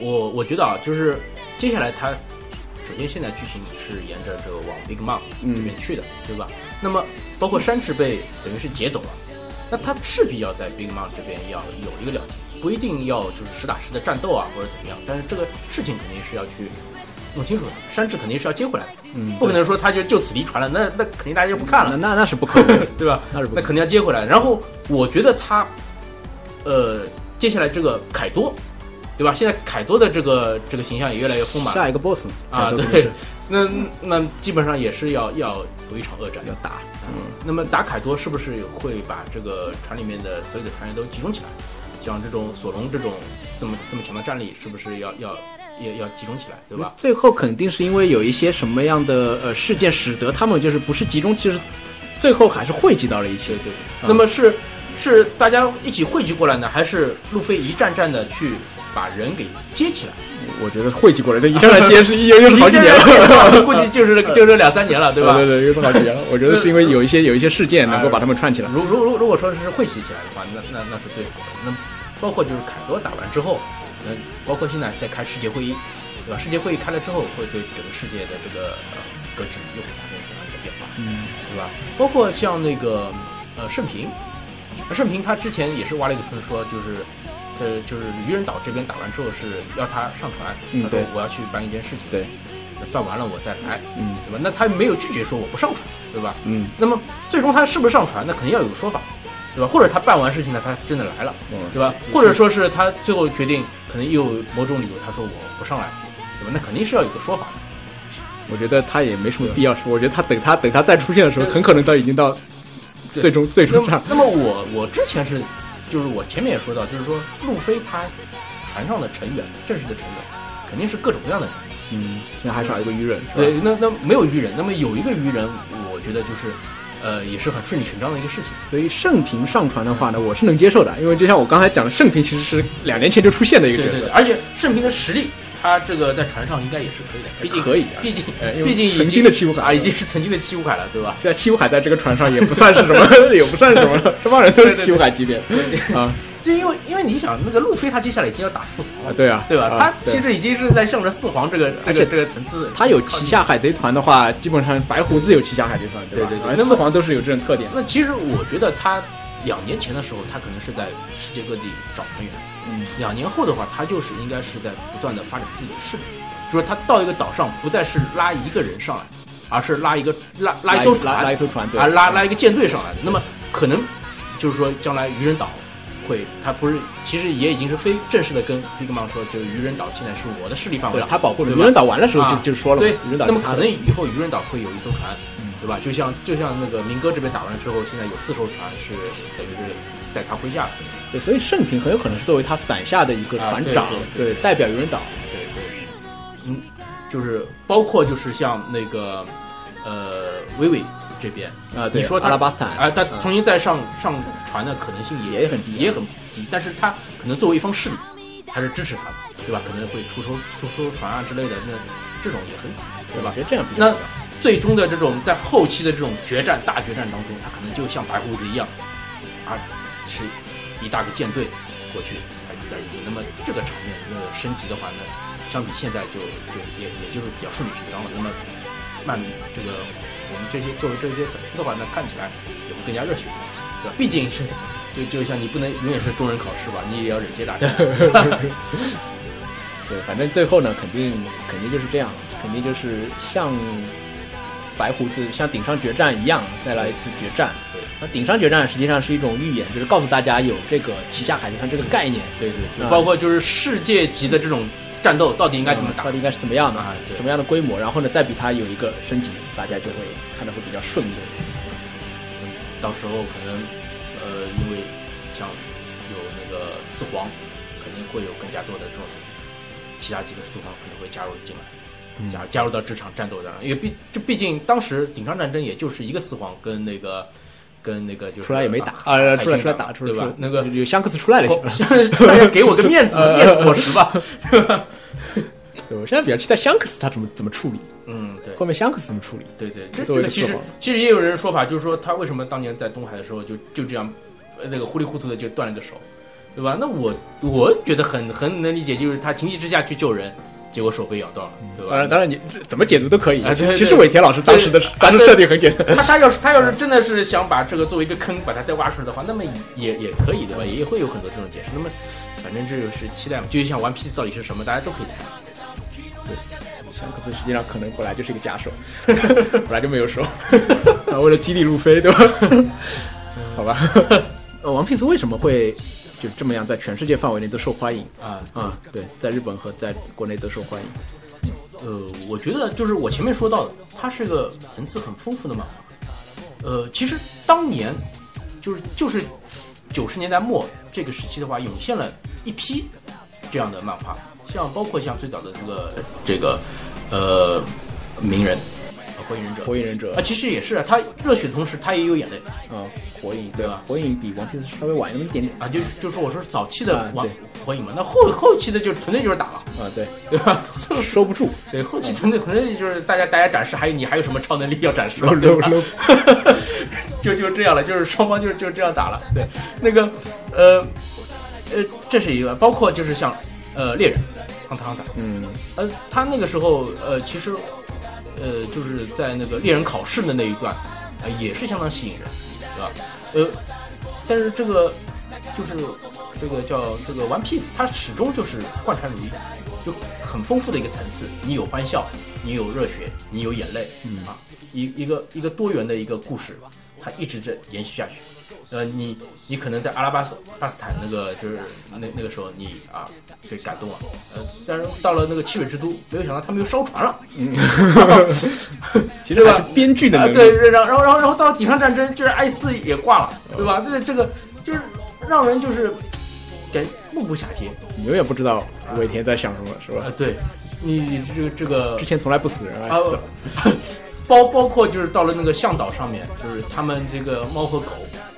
S1: 我我觉得啊，就是接下来他首先现在剧情是沿着这个往 Big Mom
S2: 嗯
S1: 这边去的，对吧？那么包括山治被等于是劫走了，那他势必要在 Big Mom 这边要有一个了结，不一定要就是实打实的战斗啊或者怎么样，但是这个事情肯定是要去弄清楚的。山治肯定是要接回来的，
S2: 嗯，
S1: 不可能说他就就此离船了，那那肯定大家就不看了，
S2: 那那那是不可能的，
S1: 对吧？
S2: 那是不。
S1: 那肯定要接回来。然后我觉得他，呃，接下来这个凯多，对吧？现在凯多的这个这个形象也越来越丰满了
S2: 下一个 boss
S1: 啊，对，那那基本上也是要要有一场恶战。
S2: 要打，嗯，
S1: 那么打凯多是不是会把这个船里面的所有的船员都集中起来？像这种索隆这种这么这么强的战力，是不是要要要要集中起来，对吧？
S2: 最后肯定是因为有一些什么样的呃事件，使得他们就是不是集中，就是最后还是汇集到了一起
S1: 对。对。
S2: 嗯
S1: 那么是是大家一起汇集过来呢，还是路飞一站站的去把人给接起来？
S2: 我觉得汇集过来的，一上来接是又又是好几年了。
S1: 了，估计就是 就是两三年了，对吧？
S2: 对对，又是好几年了。我觉得是因为有一些有一些事件能够把他们串起来。
S1: 如如如如果说是汇集起来的话，那那那是最好的。那包括就是凯多打完之后，那包括现在在开世界会议，对吧？世界会议开了之后，会对整个世界的这个呃格局又会发生怎样一个变化，
S2: 嗯，
S1: 对吧？包括像那个呃盛平，呃盛平他之前也是挖了一个坑，说就是。呃，就是愚人岛这边打完之后是要他上船，
S2: 嗯
S1: 他说我要去办一件事情，
S2: 对，
S1: 办完了我再来，
S2: 嗯
S1: 对吧？那他没有拒绝说我不上船，对吧？
S2: 嗯，
S1: 那么最终他是不是上船，那肯定要有个说法，对吧？或者他办完事情呢，他真的来了，对吧？或者说是他最后决定，可能又有某种理由，他说我不上来，对吧？那肯定是要有个说法的。
S2: 我觉得他也没什么必要说。我觉得他等他等他再出现的时候，很可能都已经到最终最终上，。
S1: 那么我我之前是，就是我前面也说到，就是说路飞他船上的成员，正式的成员，肯定是各种各样的人。
S2: 嗯，现在还少一个鱼人。
S1: 对，那那没有鱼人，那么有一个鱼人，我觉得就是，呃，也是很顺理成章的一个事情。
S2: 所以盛平上船的话呢，我是能接受的，因为就像我刚才讲的，盛平其实是两年前就出现的一个角色
S1: 对对对，。而且盛平的实力，他这个在船上应该也是可以的，毕竟
S2: 可以啊
S1: 毕竟毕竟
S2: 曾经的七武海
S1: 啊，已经是曾经的七武海了，对吧？
S2: 现在七武海在这个船上也不算是什么，也不算是什么，这帮人都是七武海级别啊。
S1: 就因为因为你想，那个路飞他接下来已经要打四皇
S2: 啊，
S1: 了，
S2: 对啊，
S1: 对吧？
S2: 啊
S1: 他其实已经是在向着四皇这个这个这个层次，
S2: 他有旗下海贼团的话，基本上白胡子有旗下海贼团，对吧？
S1: 对对对
S2: 而四皇都是有这种特点。
S1: 那其实我觉得他两年前的时候，他可能是在世界各地找船员，
S2: 嗯，
S1: 两年后的话，他就是应该是在不断的发展自己的势力，就是他到一个岛上，不再是拉一个人上来，而是拉一个拉拉一艘
S2: 船拉
S1: 船
S2: 一艘船，对
S1: 啊，拉拉一个舰队上来的。那么可能就是说，将来愚人岛会，他不是，其实也已经是非正式的跟 Big Mom 说，就是愚人岛现在是我的势力范围了。
S2: 他保护了愚人岛完的时候就
S1: 啊
S2: 就说了嘛，
S1: 对
S2: 愚人，岛
S1: 那么可能以后愚人岛会有一艘船，
S2: 嗯
S1: 对吧？就像就像那个明哥这边打完之后，现在有四艘船是等于是在他麾下。
S2: 对，所以盛平很有可能是作为他伞下的一个
S1: 啊对
S2: 船长，
S1: 对
S2: 对，代表愚人岛。
S1: 对对，嗯，就是包括就是像那个呃薇薇这边
S2: 啊，对，
S1: 你说他
S2: 阿拉巴斯坦
S1: 啊，他
S2: 嗯
S1: 重新再上上船的可能性也
S2: 也很低
S1: 也很低，但是他可能作为一方势力，还是支持他的，对吧？可能会出艘出艘船啊之类的，那这种也很好，对吧
S2: 我？觉得这样比较
S1: 那最终的这种在后期的这种决战大决战当中，他可能就像白胡子一样，啊，是一大个舰队过去来来赢。那么这个场面那个升级的话呢，相比现在就就也也就是比较顺理成章了。那么曼这个我们这些作为这些粉丝的话，呢看起来也会更加热血，对吧？毕竟是就就像你不能永远是中人考试吧，你也要忍接大家。
S2: 对，反正最后呢，肯定肯定就是这样，肯定就是像白胡子像顶上决战一样，再来一次决战。
S1: 对
S2: 那顶上决战实际上是一种预演，就是告诉大家有这个旗下海贼团这个概念，
S1: 对对，包括就是世界级的这种战斗到底应该怎么打
S2: 到？底应该是怎么样的
S1: 啊
S2: 什么样的规模，然后呢，再比它有一个升级，大家就会看的会比较顺利。
S1: 到时候可能，呃，因为像有那个四皇，肯定会有更加多的这种四其他几个四皇可能会加入进来，加加入到这场战斗当中，因为毕这毕竟当时顶上战争也就是一个四皇跟那个跟那个就是
S2: 出来也没打
S1: 啊
S2: 出来出来打，出来
S1: 对吧？那个
S2: 有有香克斯出来了，
S1: 给我个面子，面子果实吧，对吧？
S2: 对我现在比较期待香克斯他怎么怎么处理，
S1: 嗯，对。
S2: 后面香克斯怎么处理？
S1: 对对，这这个其实其实也有人说法，就是说他为什么当年在东海的时候就就这样，呃那个糊里糊涂的就断了个手，对吧？那我我觉得很很能理解，就是他情急之下去救人，结果手被咬到了，对吧？
S2: 当然，当然你怎么解读都可以。其实尾田老师当时的当时设定很简单，
S1: 他他要是他要是真的是想把这个作为一个坑，把它再挖出来的话，那么也也可以，对吧？也会有很多这种解释。那么反正这就是期待嘛，就像玩 Piece 到底是什么，大家都可以猜。
S2: 对香克斯实际上可能本来就是一个假手，本来就没有手，啊为了激励路飞，对吧？好吧，呃，王 Piece 为什么会就这么样在全世界范围内都受欢迎
S1: 啊
S2: 啊？对，在日本和在国内都受欢迎。
S1: 呃，我觉得就是我前面说到的，它是个层次很丰富的漫画。呃，其实当年就是就是九十年代末这个时期的话，涌现了一批这样的漫画，像包括像最早的这个这个呃鸣人，呃火影忍者
S2: 火影忍者
S1: 啊，其实也是啊，他热血的同时，他也有眼泪
S2: 啊，火影
S1: 对吧？
S2: 火影比王 Piece 稍微晚那么一点点。
S1: 啊，就就说我说早期的王火影嘛，那后后期的就纯粹就是打了，
S2: 啊，对，
S1: 对吧？这 个
S2: 收不住，
S1: 对，后期纯粹纯粹就是大家大家展示，还有你还有什么超能力要展示吗？
S2: 搂
S1: 对吧？就就这样了，就是双方就是就这样打了。对，那个呃呃，这是一个，包括就是像呃猎人，亨特亨特，
S2: 嗯。
S1: 呃，他那个时候呃其实呃就是在那个猎人考试的那一段，呃也是相当吸引人，对吧？呃，但是这个就是这个叫这个 One Piece，它始终就是贯穿如一，就很丰富的一个层次。你有欢笑，你有热血，你有眼泪，
S2: 嗯
S1: 啊，一一个一个多元的一个故事，它一直在延续下去。呃，你你可能在阿拉巴斯巴斯坦那个就是那那个时候你啊被感动了，呃，但是到了那个七水之都，没有想到他们又烧船了，
S2: 嗯，其实吧编剧的
S1: 啊，
S2: 能力，
S1: 对，然后然后然后然后到了顶上战争，就是艾斯也挂了，对吧？这个这个就是让人就是感目不暇接
S2: 你永远不知道尾田在想什么，是吧
S1: 啊、？对，你这个这个
S2: 之前从来不死人
S1: 啊
S2: 啊，，
S1: 包包括就是到了那个向导上面，就是他们这个猫和狗，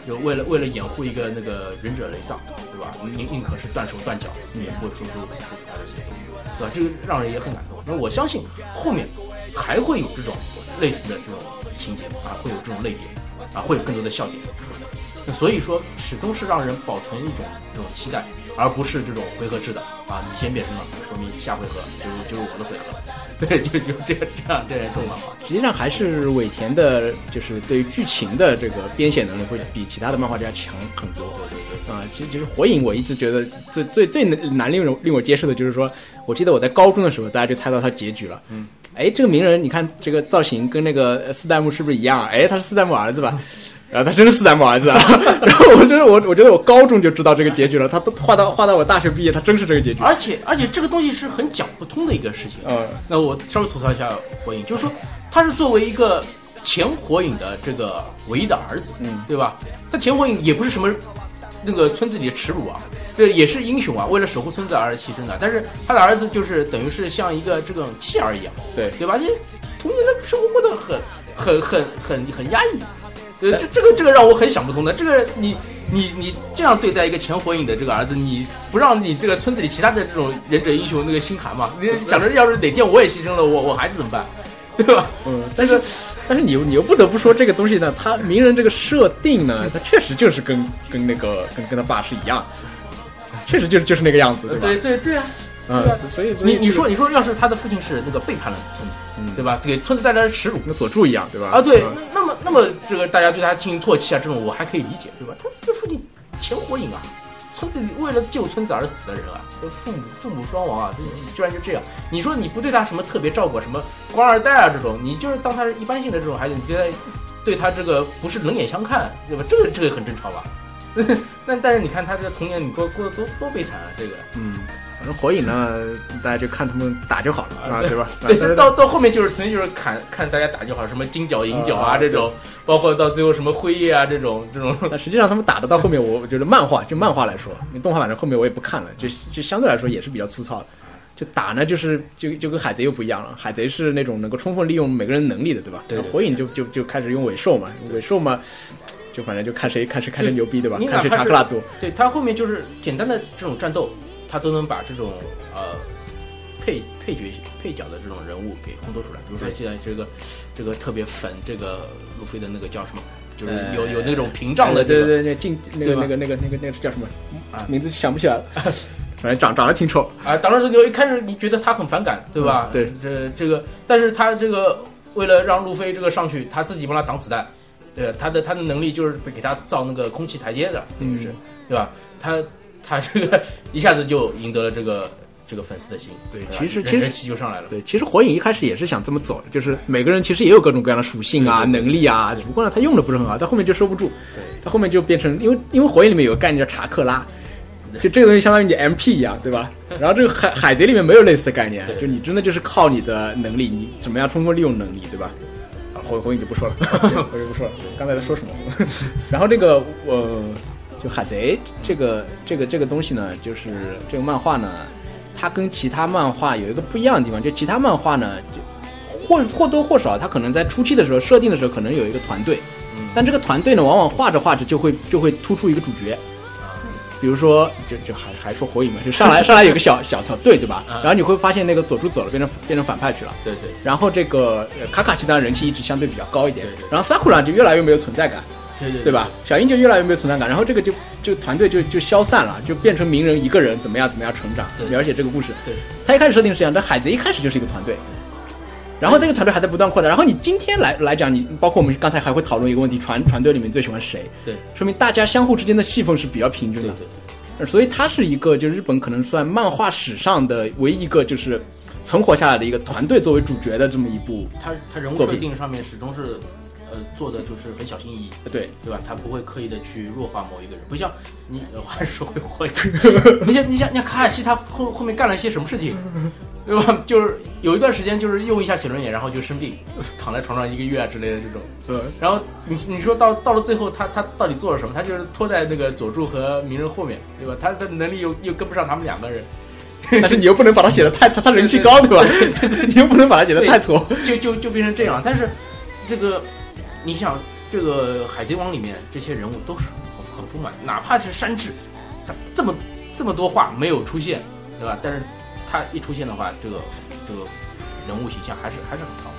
S1: 就为了为了掩护一个那个忍者雷藏，对吧？宁宁可是断手断脚，也不会说出说出他的血统，对吧？这个让人也很感动。那我相信后面还会有这种类似的这种情节啊，会有这种泪点啊，会有更多的笑点出来。那所以说，始终是让人保存一种这种期待，而不是这种回合制的啊，你先变身了，说明下回合就就是我的回合。对，就就这样这样这样一种漫画。
S2: 实际上还是尾田的，就是对于剧情的这个编写能力会比其他的漫画家强很多。啊，其实其实火影我一直觉得最最最难难令我令我接受的就是说，我记得我在高中的时候，大家就猜到他结局了。嗯。哎，这个鸣人，你看这个造型跟那个呃四代目是不是一样啊？哎，他是四代目儿子吧？然后他真是四代目儿子啊！然后我觉得我我觉得我高中就知道这个结局了，他都画到画到我大学毕业，他真是这个结局。
S1: 而且而且这个东西是很讲不通的一个事情。
S2: 嗯
S1: 那我稍微吐槽一下火影，就是说他是作为一个前火影的这个唯一的儿子，
S2: 嗯，
S1: 对吧？他前火影也不是什么那个村子里的耻辱啊，这也是英雄啊，为了守护村子而牺牲的。但是他的儿子就是等于是像一个这种弃儿一样，
S2: 对
S1: 对吧？这童年的生活过得很很很很很压抑。呃，这这个这个让我很想不通的。这个你你你这样对待一个前火影的这个儿子，你不让你这个村子里其他的这种忍者英雄那个心寒吗？你想着要是哪天我也牺牲了，我我孩子怎么办？对吧？
S2: 嗯，但是但是你又你又不得不说这个东西呢，他鸣人这个设定呢，他确实就是跟跟那个跟跟他爸是一样，确实就是就是那个样子，对吧？
S1: 对对对啊！
S2: 所以
S1: 你你说你说，要是他的父亲是那个背叛了村子，
S2: 嗯
S1: 对吧？给村子带来了耻辱
S2: 跟佐助一样，对吧？
S1: 啊，对，
S2: 嗯
S1: 那那么那么这个大家对他进行唾弃啊，这种我还可以理解，对吧？他这父亲前火影啊，村子里为了救村子而死的人啊，这父母父母双亡啊，这居然就这样。你说你不对他什么特别照顾，什么官二代啊这种，你就是当他是一般性的这种孩子，你觉得对他这个不是冷眼相看，对吧？这个这个很正常吧？那但是你看他这个童年，你过过得多多悲惨啊！这个，
S2: 嗯，火影呢，大家就看他们打就好了啊，对吧？
S1: 对，
S2: 啊
S1: 到到后面就是纯粹就是看看大家打就好，什么金角银角啊
S2: 啊
S1: 这种，包括到最后什么辉夜啊这种这种，
S2: 但实际上他们打的到后面，我我觉得漫画就漫画来说，你动画版的后面我也不看了，就就相对来说也是比较粗糙的。就打呢，就是就就跟海贼又不一样了，海贼是那种能够充分利用每个人能力的，对吧？
S1: 对对对
S2: 火影就就就开始用尾兽嘛，尾兽嘛，就反正就看谁看谁看谁牛逼，对吧？看谁查克拉多。
S1: 对他后面就是简单的这种战斗，他都能把这种呃配配角配角的这种人物给烘托出来。比如说现在这个这个特别粉这个路飞的那个叫什么，就是有有那种屏障的这个。
S2: 对对对，那进那个那个那个那个那个叫什么
S1: 啊
S2: 名字想不起来了，反正长长得挺丑。
S1: 啊，当时就一开始你觉得他很反感，对吧？
S2: 嗯对，
S1: 这这个，但是他这个为了让路飞这个上去，他自己帮他挡子弹，对，他的他的能力就是给他造那个空气台阶的，等于是，
S2: 嗯
S1: 对吧？他他这个 一下子就赢得了这个这个粉丝的心，对
S2: 其实其实
S1: 人人气就上来了，
S2: 对，其实火影一开始也是想这么走的，就是每个人其实也有各种各样的属性啊、能力啊，只不过呢他用的不是很好，他后面就收不住，
S1: 对
S2: 他后面就变成因为因为火影里面有个概念叫查克拉，就这个东西相当于你 MP 一样，对吧？然后这个海海贼里面没有类似的概念，就你真的就是靠你的能力，你怎么样充分利用能力，对吧？啊，火火影就不说了，我就不说了，刚才在说什么？然后这个呃，就海贼这个这个这个东西呢，就是这个漫画呢，它跟其他漫画有一个不一样的地方，就其他漫画呢，就或或多或少，它可能在初期的时候设定的时候，可能有一个团队，
S1: 嗯
S2: 但这个团队呢，往往画着画着就会就会突出一个主角，
S1: 啊，
S2: 比如说，就就还还说火影嘛，就上来上来有个小小小队，对吧？
S1: 啊
S2: 然后你会发现那个佐助走了，变成变成反派去了。
S1: 对对
S2: 然后这个呃卡卡西当然人气一直相对比较高一点
S1: 对对，
S2: 然后萨库拉就越来越没有存在感，
S1: 对对
S2: 对吧？？小樱就越来越没有存在感，然后这个就就团队就就消散了，就变成鸣人一个人怎么样怎么样成长，
S1: 对
S2: 描写这个故事。
S1: 对，
S2: 他一开始设定是这样，但海贼一开始就是一个团队，然后这个团队还在不断扩大。然后你今天来来讲，你包括我们刚才还会讨论一个问题，船船队里面最喜欢谁？
S1: 对
S2: 说明大家相互之间的戏份是比较平均的。
S1: 对对对，
S2: 所以它是一个，就日本可能算漫画史上的唯一一个就是存活下来的一个团队作为主角的这么一部，
S1: 他他人物设定上面始终是呃做的就是很小心翼翼，
S2: 对，
S1: 对吧？他不会刻意的去弱化某一个人，不像你，呃我还是说回火。你想，你想，你想卡卡西他后后面干了一些什么事情，对吧？就是有一段时间就是用一下写轮眼，然后就生病，躺在床上一个月啊之类的这种。
S2: 对，
S1: 然后你你说到到了最后，他他到底做了什么？他就是拖在那个佐助和鸣人后面，对吧？他的能力又又跟不上他们两个人，
S2: 但是你又不能把他写的太他他人气高，对吧？你又不能把他写的太挫。
S1: 就就就变成这样。但是这个，你想，这个海贼王里面这些人物都是很很丰满，哪怕是山治，他这么这么多话没有出现，对吧？但是他一出现的话，这个这个人物形象还是还是很高。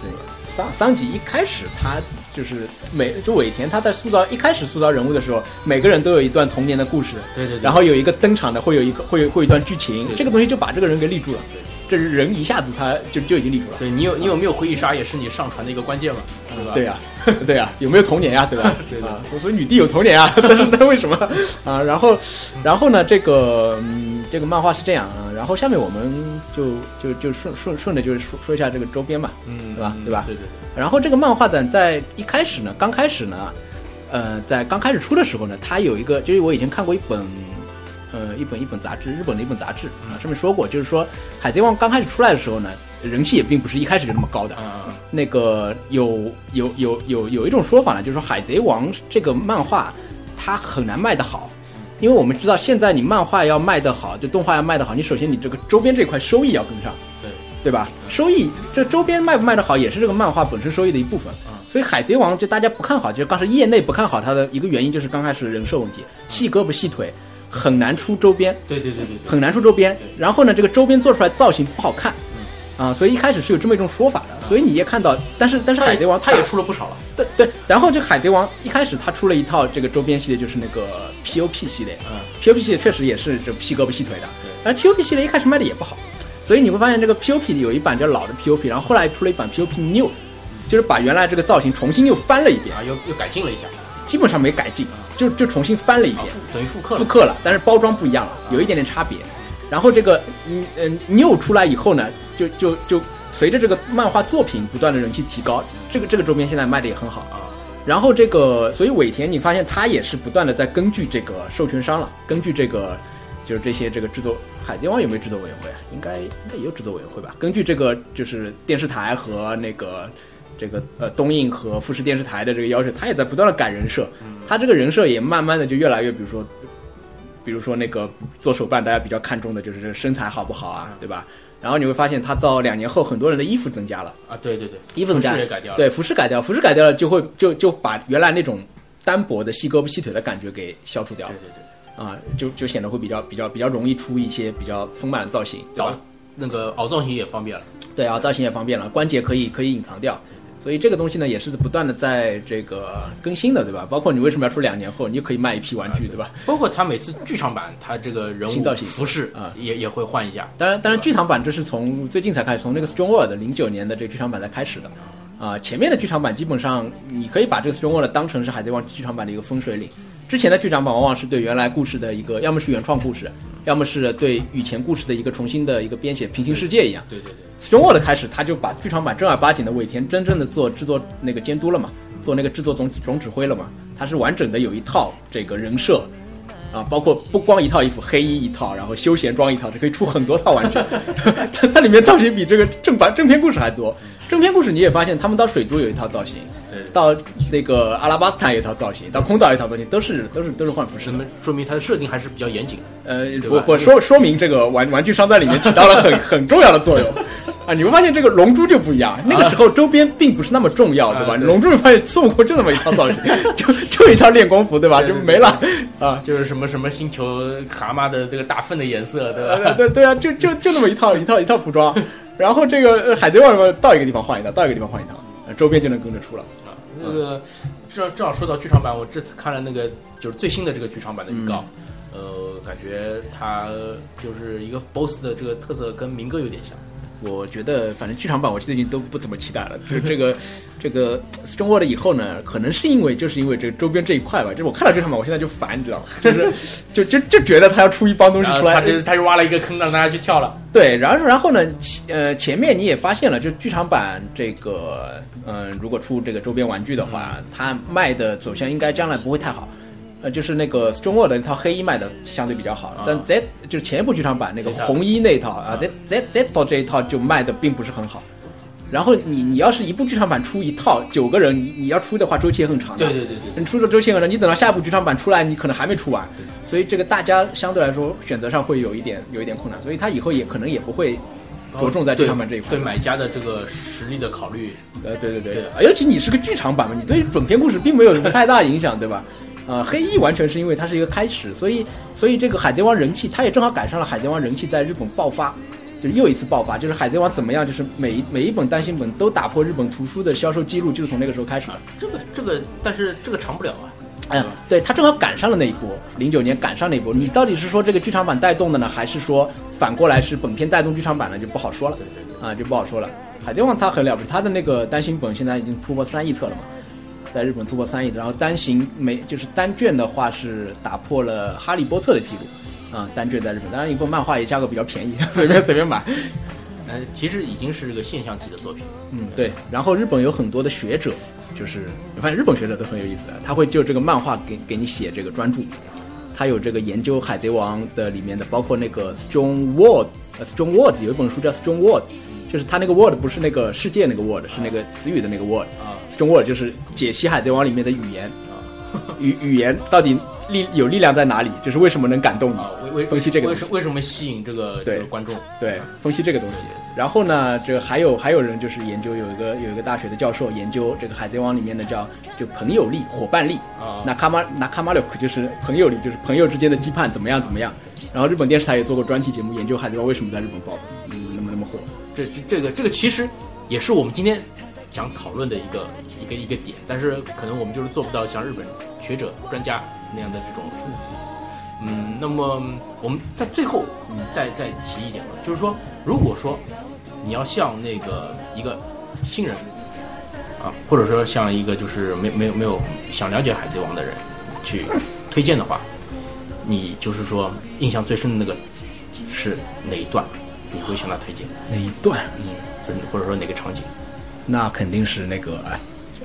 S2: 对，桑桑吉一开始他就是每就尾田他在塑造一开始塑造人物的时候，每个人都有一段童年的故事，
S1: 对对对。
S2: 然后有一个登场的，会有一个会有会有一段剧情，
S1: 对
S2: 这个东西就把这个人给立住了
S1: 对。
S2: 这人一下子他就就已经立住了。
S1: 对你有你有没有回忆杀也是你上传的一个关键嘛，对吧？
S2: 对呀、对呀、有没有童年呀、对吧？
S1: 对的
S2: 啊，我说女帝有童年啊，但是那为什么啊？然后，然后呢？这个嗯，这个漫画是这样啊。然后下面我们就就就顺顺顺着就是说说一下这个周边嘛。
S1: 嗯，
S2: 对吧
S1: 嗯
S2: 对吧
S1: 对对对。
S2: 然后这个漫画展在一开始呢，刚开始呢，呃，在刚开始出的时候呢，它有一个，就是我以前看过一本，呃，一本一本杂志，日本的一本杂志啊，上面说过，就是说《海贼王》刚开始出来的时候呢，人气也并不是一开始就那么高的。
S1: 啊，
S2: 那个有有有有有一种说法呢，就是说《海贼王》这个漫画它很难卖得好，因为我们知道现在你漫画要卖得好，就动画要卖得好，你首先你这个周边这块收益要跟上，
S1: 对，
S2: 对吧？收益这周边卖不卖得好也是这个漫画本身收益的一部分，
S1: 嗯。
S2: 所以海贼王就大家不看好，就是当时业内不看好它的一个原因就是刚开始人设问题，细胳膊细腿，很难出周边，
S1: 对对对对对，
S2: 很难出周边。然后呢，这个周边做出来造型不好看，啊，所以一开始是有这么一种说法的。所以你也看到，但是但是海贼王
S1: 他也出了不少了，
S2: 对对。然后这个海贼王一开始他出了一套这个周边系列，就是那个 POP 系列，
S1: 嗯
S2: ，POP 系列确实也是这细胳膊细腿的，而 POP 系列一开始卖的也不好，所以你会发现这个 POP 有一版叫老的 POP，然后后来出了一版 POP New，就是把原来这个造型重新又翻了一遍，
S1: 啊，又又改进了一下，
S2: 基本上没改进，就就重新翻了一遍，
S1: 等于复刻
S2: 复刻了，但是包装不一样了，有一点点差别。然后这个嗯嗯 New 出来以后呢，就就就随着这个漫画作品不断的人气提高，这个这个周边现在卖的也很好
S1: 啊。
S2: 然后这个，所以尾田你发现他也是不断的在根据这个授权商了，根据这个就是这些这个制作，海贼王有没有制作委员会啊？应该应该也有制作委员会吧？根据这个就是电视台和那个这个呃东映和富士电视台的这个要求，他也在不断的改人设，他这个人设也慢慢的就越来越，比如说。比如说那个做手办，大家比较看重的就是这身材好不好啊，对吧？然后你会发现，他到两年后，很多人的衣服增加了
S1: 啊，对对对，
S2: 衣服增加
S1: 也改掉了，
S2: 对，服饰改掉，服饰改掉了，就会就就把原来那种单薄的细胳膊细腿的感觉给消除掉，
S1: 对对对，
S2: 啊，就就显得会比较比较比较容易出一些比较丰满的造型，对吧？
S1: 那个凹造型也方便了，
S2: 对凹，造型也方便了，关节可以可以隐藏掉。所以这个东西呢，也是不断的在这个更新的，对吧？包括你为什么要出两年后，你就可以卖一批玩具，对吧？
S1: 包括他每次剧场版，他这个人物
S2: 造型、
S1: 服饰
S2: 啊，
S1: 也也会换一下。
S2: 当然，当然，剧场版这是从最近才开始，从那个 Strong World 零九年的这个剧场版才开始的。啊，前面的剧场版基本上你可以把这个 Strong World 当成是海贼王剧场版的一个分水岭。之前的剧场版往往是对原来故事的一个，要么是原创故事，要么是对以前故事的一个重新的一个编写，平行世界一样。
S1: 对对对。
S2: Strong World 开始，他就把剧场版正儿八经的尾田真正的做制作那个监督了嘛，做那个制作总总指挥了嘛。他是完整的有一套这个人设，啊，包括不光一套衣服，黑衣一套，然后休闲装一套，就可以出很多套玩具。它它里面造型比这个正版正片故事还多。正片故事你也发现，他们到水都有一套造型，到那个阿拉巴斯坦有一套造型，到空岛有一套造型，都是都是都是换服饰。
S1: 那么说明它的设定还是比较严谨。
S2: 呃，我我说说明这个玩玩具商在里面起到了很很重要的作用。啊，你会发现这个龙珠就不一样，那个时候周边并不是那么重要，对吧？龙珠发现孙悟空就那么一套造型，就就一套练功服，对吧？就没了啊，
S1: 就是什么什么星球蛤蟆的这个大粪的颜色，对吧？
S2: 对对啊，就就就那么一套一套一套服装，然后这个海贼王到一个地方换一套，到一个地方换一套，周边就能跟着出了
S1: 啊。那个正正好说到剧场版，我这次看了那个就是最新的这个剧场版的预告，呃，感觉它就是一个 BOSS 的这个特色跟民歌有点像。
S2: 我觉得，反正剧场版我最近都不怎么期待了。就这个，这个 Strong World 以后呢，可能是因为就是因为这个周边这一块吧。就是我看到剧场版，我现在就烦，你知道吗？就是就就就觉得他要出一帮东西出来，
S1: 他就他就挖了一个坑让大家去跳了。
S2: 对，然后然后呢，呃，前面你也发现了，就剧场版这个，嗯，如果出这个周边玩具的话，它卖的走向应该将来不会太好。呃，就是那个 Strong World 那套黑衣卖的相对比较好，但 Z 就是前一部剧场版那个红衣那一套啊，Z Z Z 到这一套就卖的并不是很好。然后你你要是一部剧场版出一套九个人，你你要出的话周期也很长。
S1: 对对对对，
S2: 你出了周期很长，你等到下一部剧场版出来，你可能还没出完。所以这个大家相对来说选择上会有一点有一点困难，所以他以后也可能也不会。着重在剧场版这一块，
S1: 对买家的这个实力的考虑，
S2: 呃，对对对，尤其你是个剧场版嘛，你对本片故事并没有什么太大影响，对吧？呃，黑衣完全是因为它是一个开始，所以所以这个海贼王人气，它也正好赶上了海贼王人气在日本爆发，就是又一次爆发，就是海贼王怎么样，就是每一每一本单行本都打破日本图书的销售记录，就是从那个时候开始的。
S1: 这个这个，但是这个长不了啊。
S2: 哎呀，对他正好赶上了那一波，零九年赶上那一波。你到底是说这个剧场版带动的呢，还是说反过来是本片带动剧场版呢？就不好说了。啊，就不好说了。海贼王它很了不起，它的那个单行本现在已经突破三亿册了嘛，在日本突破三亿，然后单行每就是单卷的话是打破了哈利波特的记录，啊，单卷在日本，当然一部漫画也价格比较便宜，随便随便买。
S1: 呃，其实已经是个现象级的作品。
S2: 嗯，对。然后日本有很多的学者，就是你发现日本学者都很有意思的，他会就这个漫画给给你写这个专著，他有这个研究海贼王的里面的，包括那个 Strong World，呃，Strong Words 有一本书叫 Strong World。就是他那个 word 不是那个世界那个 word，是那个词语的那个 word
S1: 啊。
S2: 中 word 就是解析海贼王里面的语言啊，语语言到底力有力量在哪里？就是为什么能感动你？
S1: 为为
S2: 分析这个东西
S1: 为什么吸引这个
S2: 对
S1: 这个观众？
S2: 对，分析这个东西。然后呢，这个还有还有人就是研究有一个有一个大学的教授研究这个海贼王里面的叫就朋友力、伙伴力。
S1: 啊
S2: 那卡马那卡马六就是朋友力，就是朋友之间的羁绊怎么样怎么样。然后日本电视台也做过专题节目，研究海贼王为什么在日本爆嗯那么那么火。
S1: 这这这个这个其实也是我们今天想讨论的一个一个一个点，但是可能我们就是做不到像日本学者专家那样的这种。嗯，那么我们在最后嗯再再提一点吧，就是说，如果说你要像那个一个新人啊，或者说像一个就是没没有没有想了解海贼王的人去推荐的话，你就是说印象最深的那个是哪一段？你会向他推荐？
S2: 哪一段，
S1: 嗯，就是或者说哪个场景
S2: 那肯定是那个哎，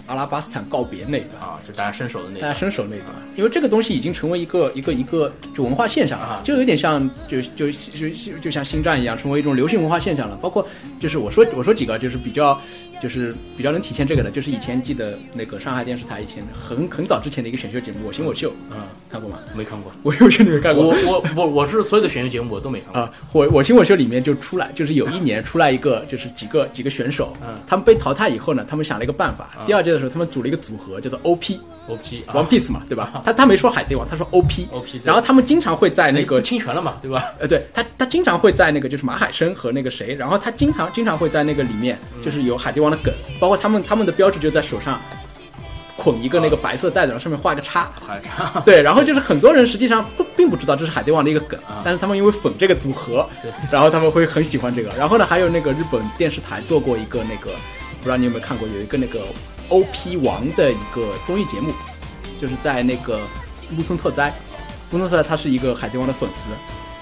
S2: 阿拉巴斯坦告别那一段。
S1: 啊？就大家伸手的那
S2: 大家伸手那一段，因为这个东西已经成为一个一个一个就文化现象了
S1: 啊，
S2: 就有点像就就就就就像星战一样，成为一种流行文化现象了。包括就是我说我说几个就是比较就是比较能体现这个的，就是以前记得那个上海电视台以前很很早之前的一个选秀节目《我型我秀》，
S1: 嗯，
S2: 看过吗？
S1: 没看过。
S2: 我有秀你没看过
S1: 我？我我我是所有的选秀节目我都没看过。
S2: 啊，我我型我秀里面就出来，就是有一年出来一个，就是几个几个选手，
S1: 嗯
S2: 他们被淘汰以后呢，他们想了一个办法，第二届的时候他们组了一个组合，叫做 OP。
S1: OP 啊
S2: One Piece 嘛，对吧？他他没说海贼王，他说 OP。
S1: OP
S2: 然后他们经常会在那
S1: 那
S2: 个
S1: 侵权了嘛，对吧？
S2: 呃，对他，他经常会在那个就是马海生和那个谁，然后他经常经常会在那个里面，就是有海贼王的梗，包括他们他们的标志就在手上捆一个那个白色袋子，然后上面画一个叉。对，然后就是很多人实际上不并不知道这是海贼王的一个梗，但是他们因为粉这个组合，然后他们会很喜欢这个。然后呢，还有那个日本电视台做过一个那个，不知道你有没有看过，有一个那个 OP 王的一个综艺节目，就是在那个木村拓哉，木村拓哉他是一个海贼王的粉丝，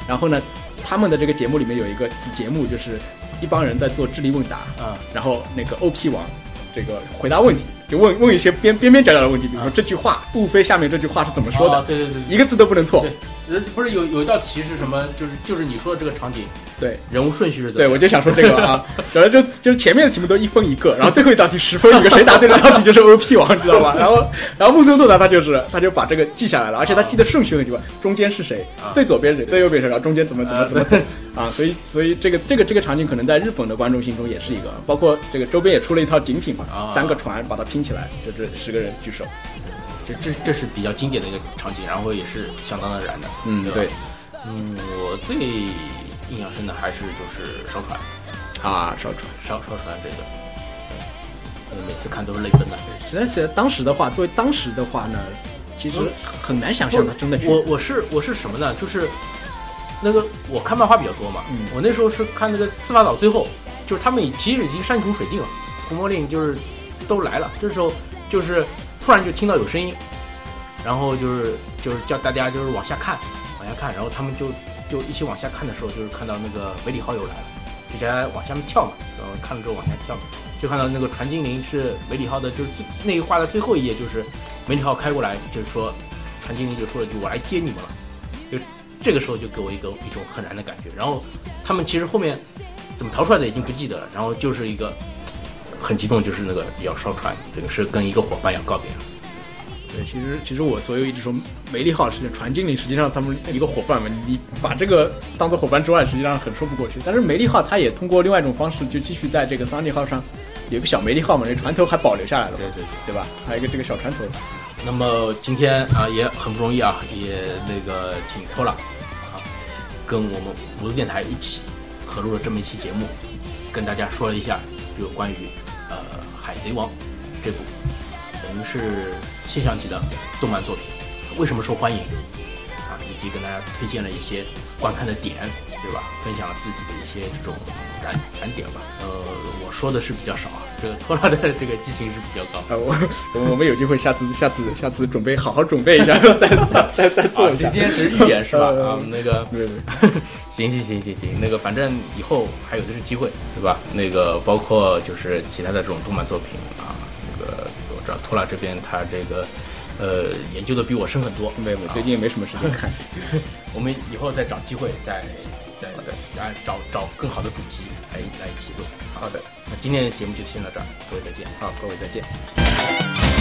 S2: 然后呢，他们的这个节目里面有一个子节目，就是一帮人在做智力问答，
S1: 啊
S2: 然后那个 OP 王这个回答问题，就问问一些边边边角角的问题，比如说这句话，路飞下面这句话是怎么说的，
S1: 哦对对对
S2: 一个字都不能错。
S1: 不是有有一道题是什么？就是就是你说的这个场景
S2: 对。
S1: 人物顺序是怎么
S2: 对，我就想说这个啊，然后就就是前面的题目都一分一个，然后最后一道题十分一个，谁答对了到底就是 OP 王，知道吧？然后然后木村拓哉他就是他就把这个记下来了，而且他记得顺序很奇怪，中间是谁，最左边是谁，最右边是谁，然后中间怎么怎么怎么啊，所以所以这个这个这个场景可能在日本的观众心中也是一个，包括这个周边也出了一套景品嘛
S1: 啊，
S2: 三个船把它拼起来，就这十个人举手，
S1: 这这这是比较经典的一个场景，然后也是相当的燃的。
S2: 嗯，
S1: 吧
S2: 对，
S1: 嗯，我最印象深的还是就是烧船，
S2: 啊，烧船。
S1: 烧烧船这个，呃，每次看都是泪奔的。
S2: 实在是当时的话，作为当时的话呢，其实很难想象他真的去
S1: 我我是我是什么呢？就是那个我看漫画比较多嘛，
S2: 嗯
S1: 我那时候是看那个司法岛最后，就是他们已其实已经山穷水尽了，红魔令就是都来了，这时候就是突然就听到有声音，然后就是就是叫大家就是往下看，往下看，然后他们就就一起往下看的时候，就是看到那个梅里号又来了，就大家往下面跳嘛，然后看了之后往下跳，就看到那个船精灵是梅里号的，就是最那一画的最后一页，就是梅里号开过来，就是说船精灵就说了句我来接你们了，就这个时候就给我一个一种很燃的感觉，然后他们其实后面怎么逃出来的已经不记得了，然后就是一个很激动，就是那个要烧船，这个是跟一个伙伴要告别了。
S2: 对，其实其实我所有一直说梅利号是船经理，实际上他们一个伙伴嘛，你把这个当做伙伴之外，实际上很说不过去。但是梅利号它也通过另外一种方式，就继续在这个桑尼号上有个小梅利号嘛，这船头还保留下来了嘛，
S1: 对对对。
S2: 对吧？还有一个这个小船头。
S1: 那么今天啊也很不容易啊，也那个请托了啊跟我们五路电台一起合录了这么一期节目，跟大家说了一下就关于呃《海贼王》这部等于是现象级的动漫作品。为什么受欢迎？及跟大家推荐了一些观看的点，对吧？分享了自己的一些这种燃燃点吧。呃，我说的是比较少啊，这个托拉的这个激情是比较高。
S2: 啊，我我我们有机会下次下次下次准备好好准备一下，再再再再做
S1: 啊，
S2: 一下。
S1: 这今天只是预演是吧？
S2: 呃
S1: 啊，那个
S2: 对对，
S1: 行行行行行，那个反正以后还有的是机会，对吧？那个包括就是其他的这种动漫作品啊，这个我知道托拉这边他这个呃研究的比我深很多，
S2: 没有，最近也没什么时间看。
S1: 我们以后再找机会再再再找找更好的主题来来一起录。
S2: 好的，
S1: 那今天的节目就先到这儿，各位再见。
S2: 好，各位再见。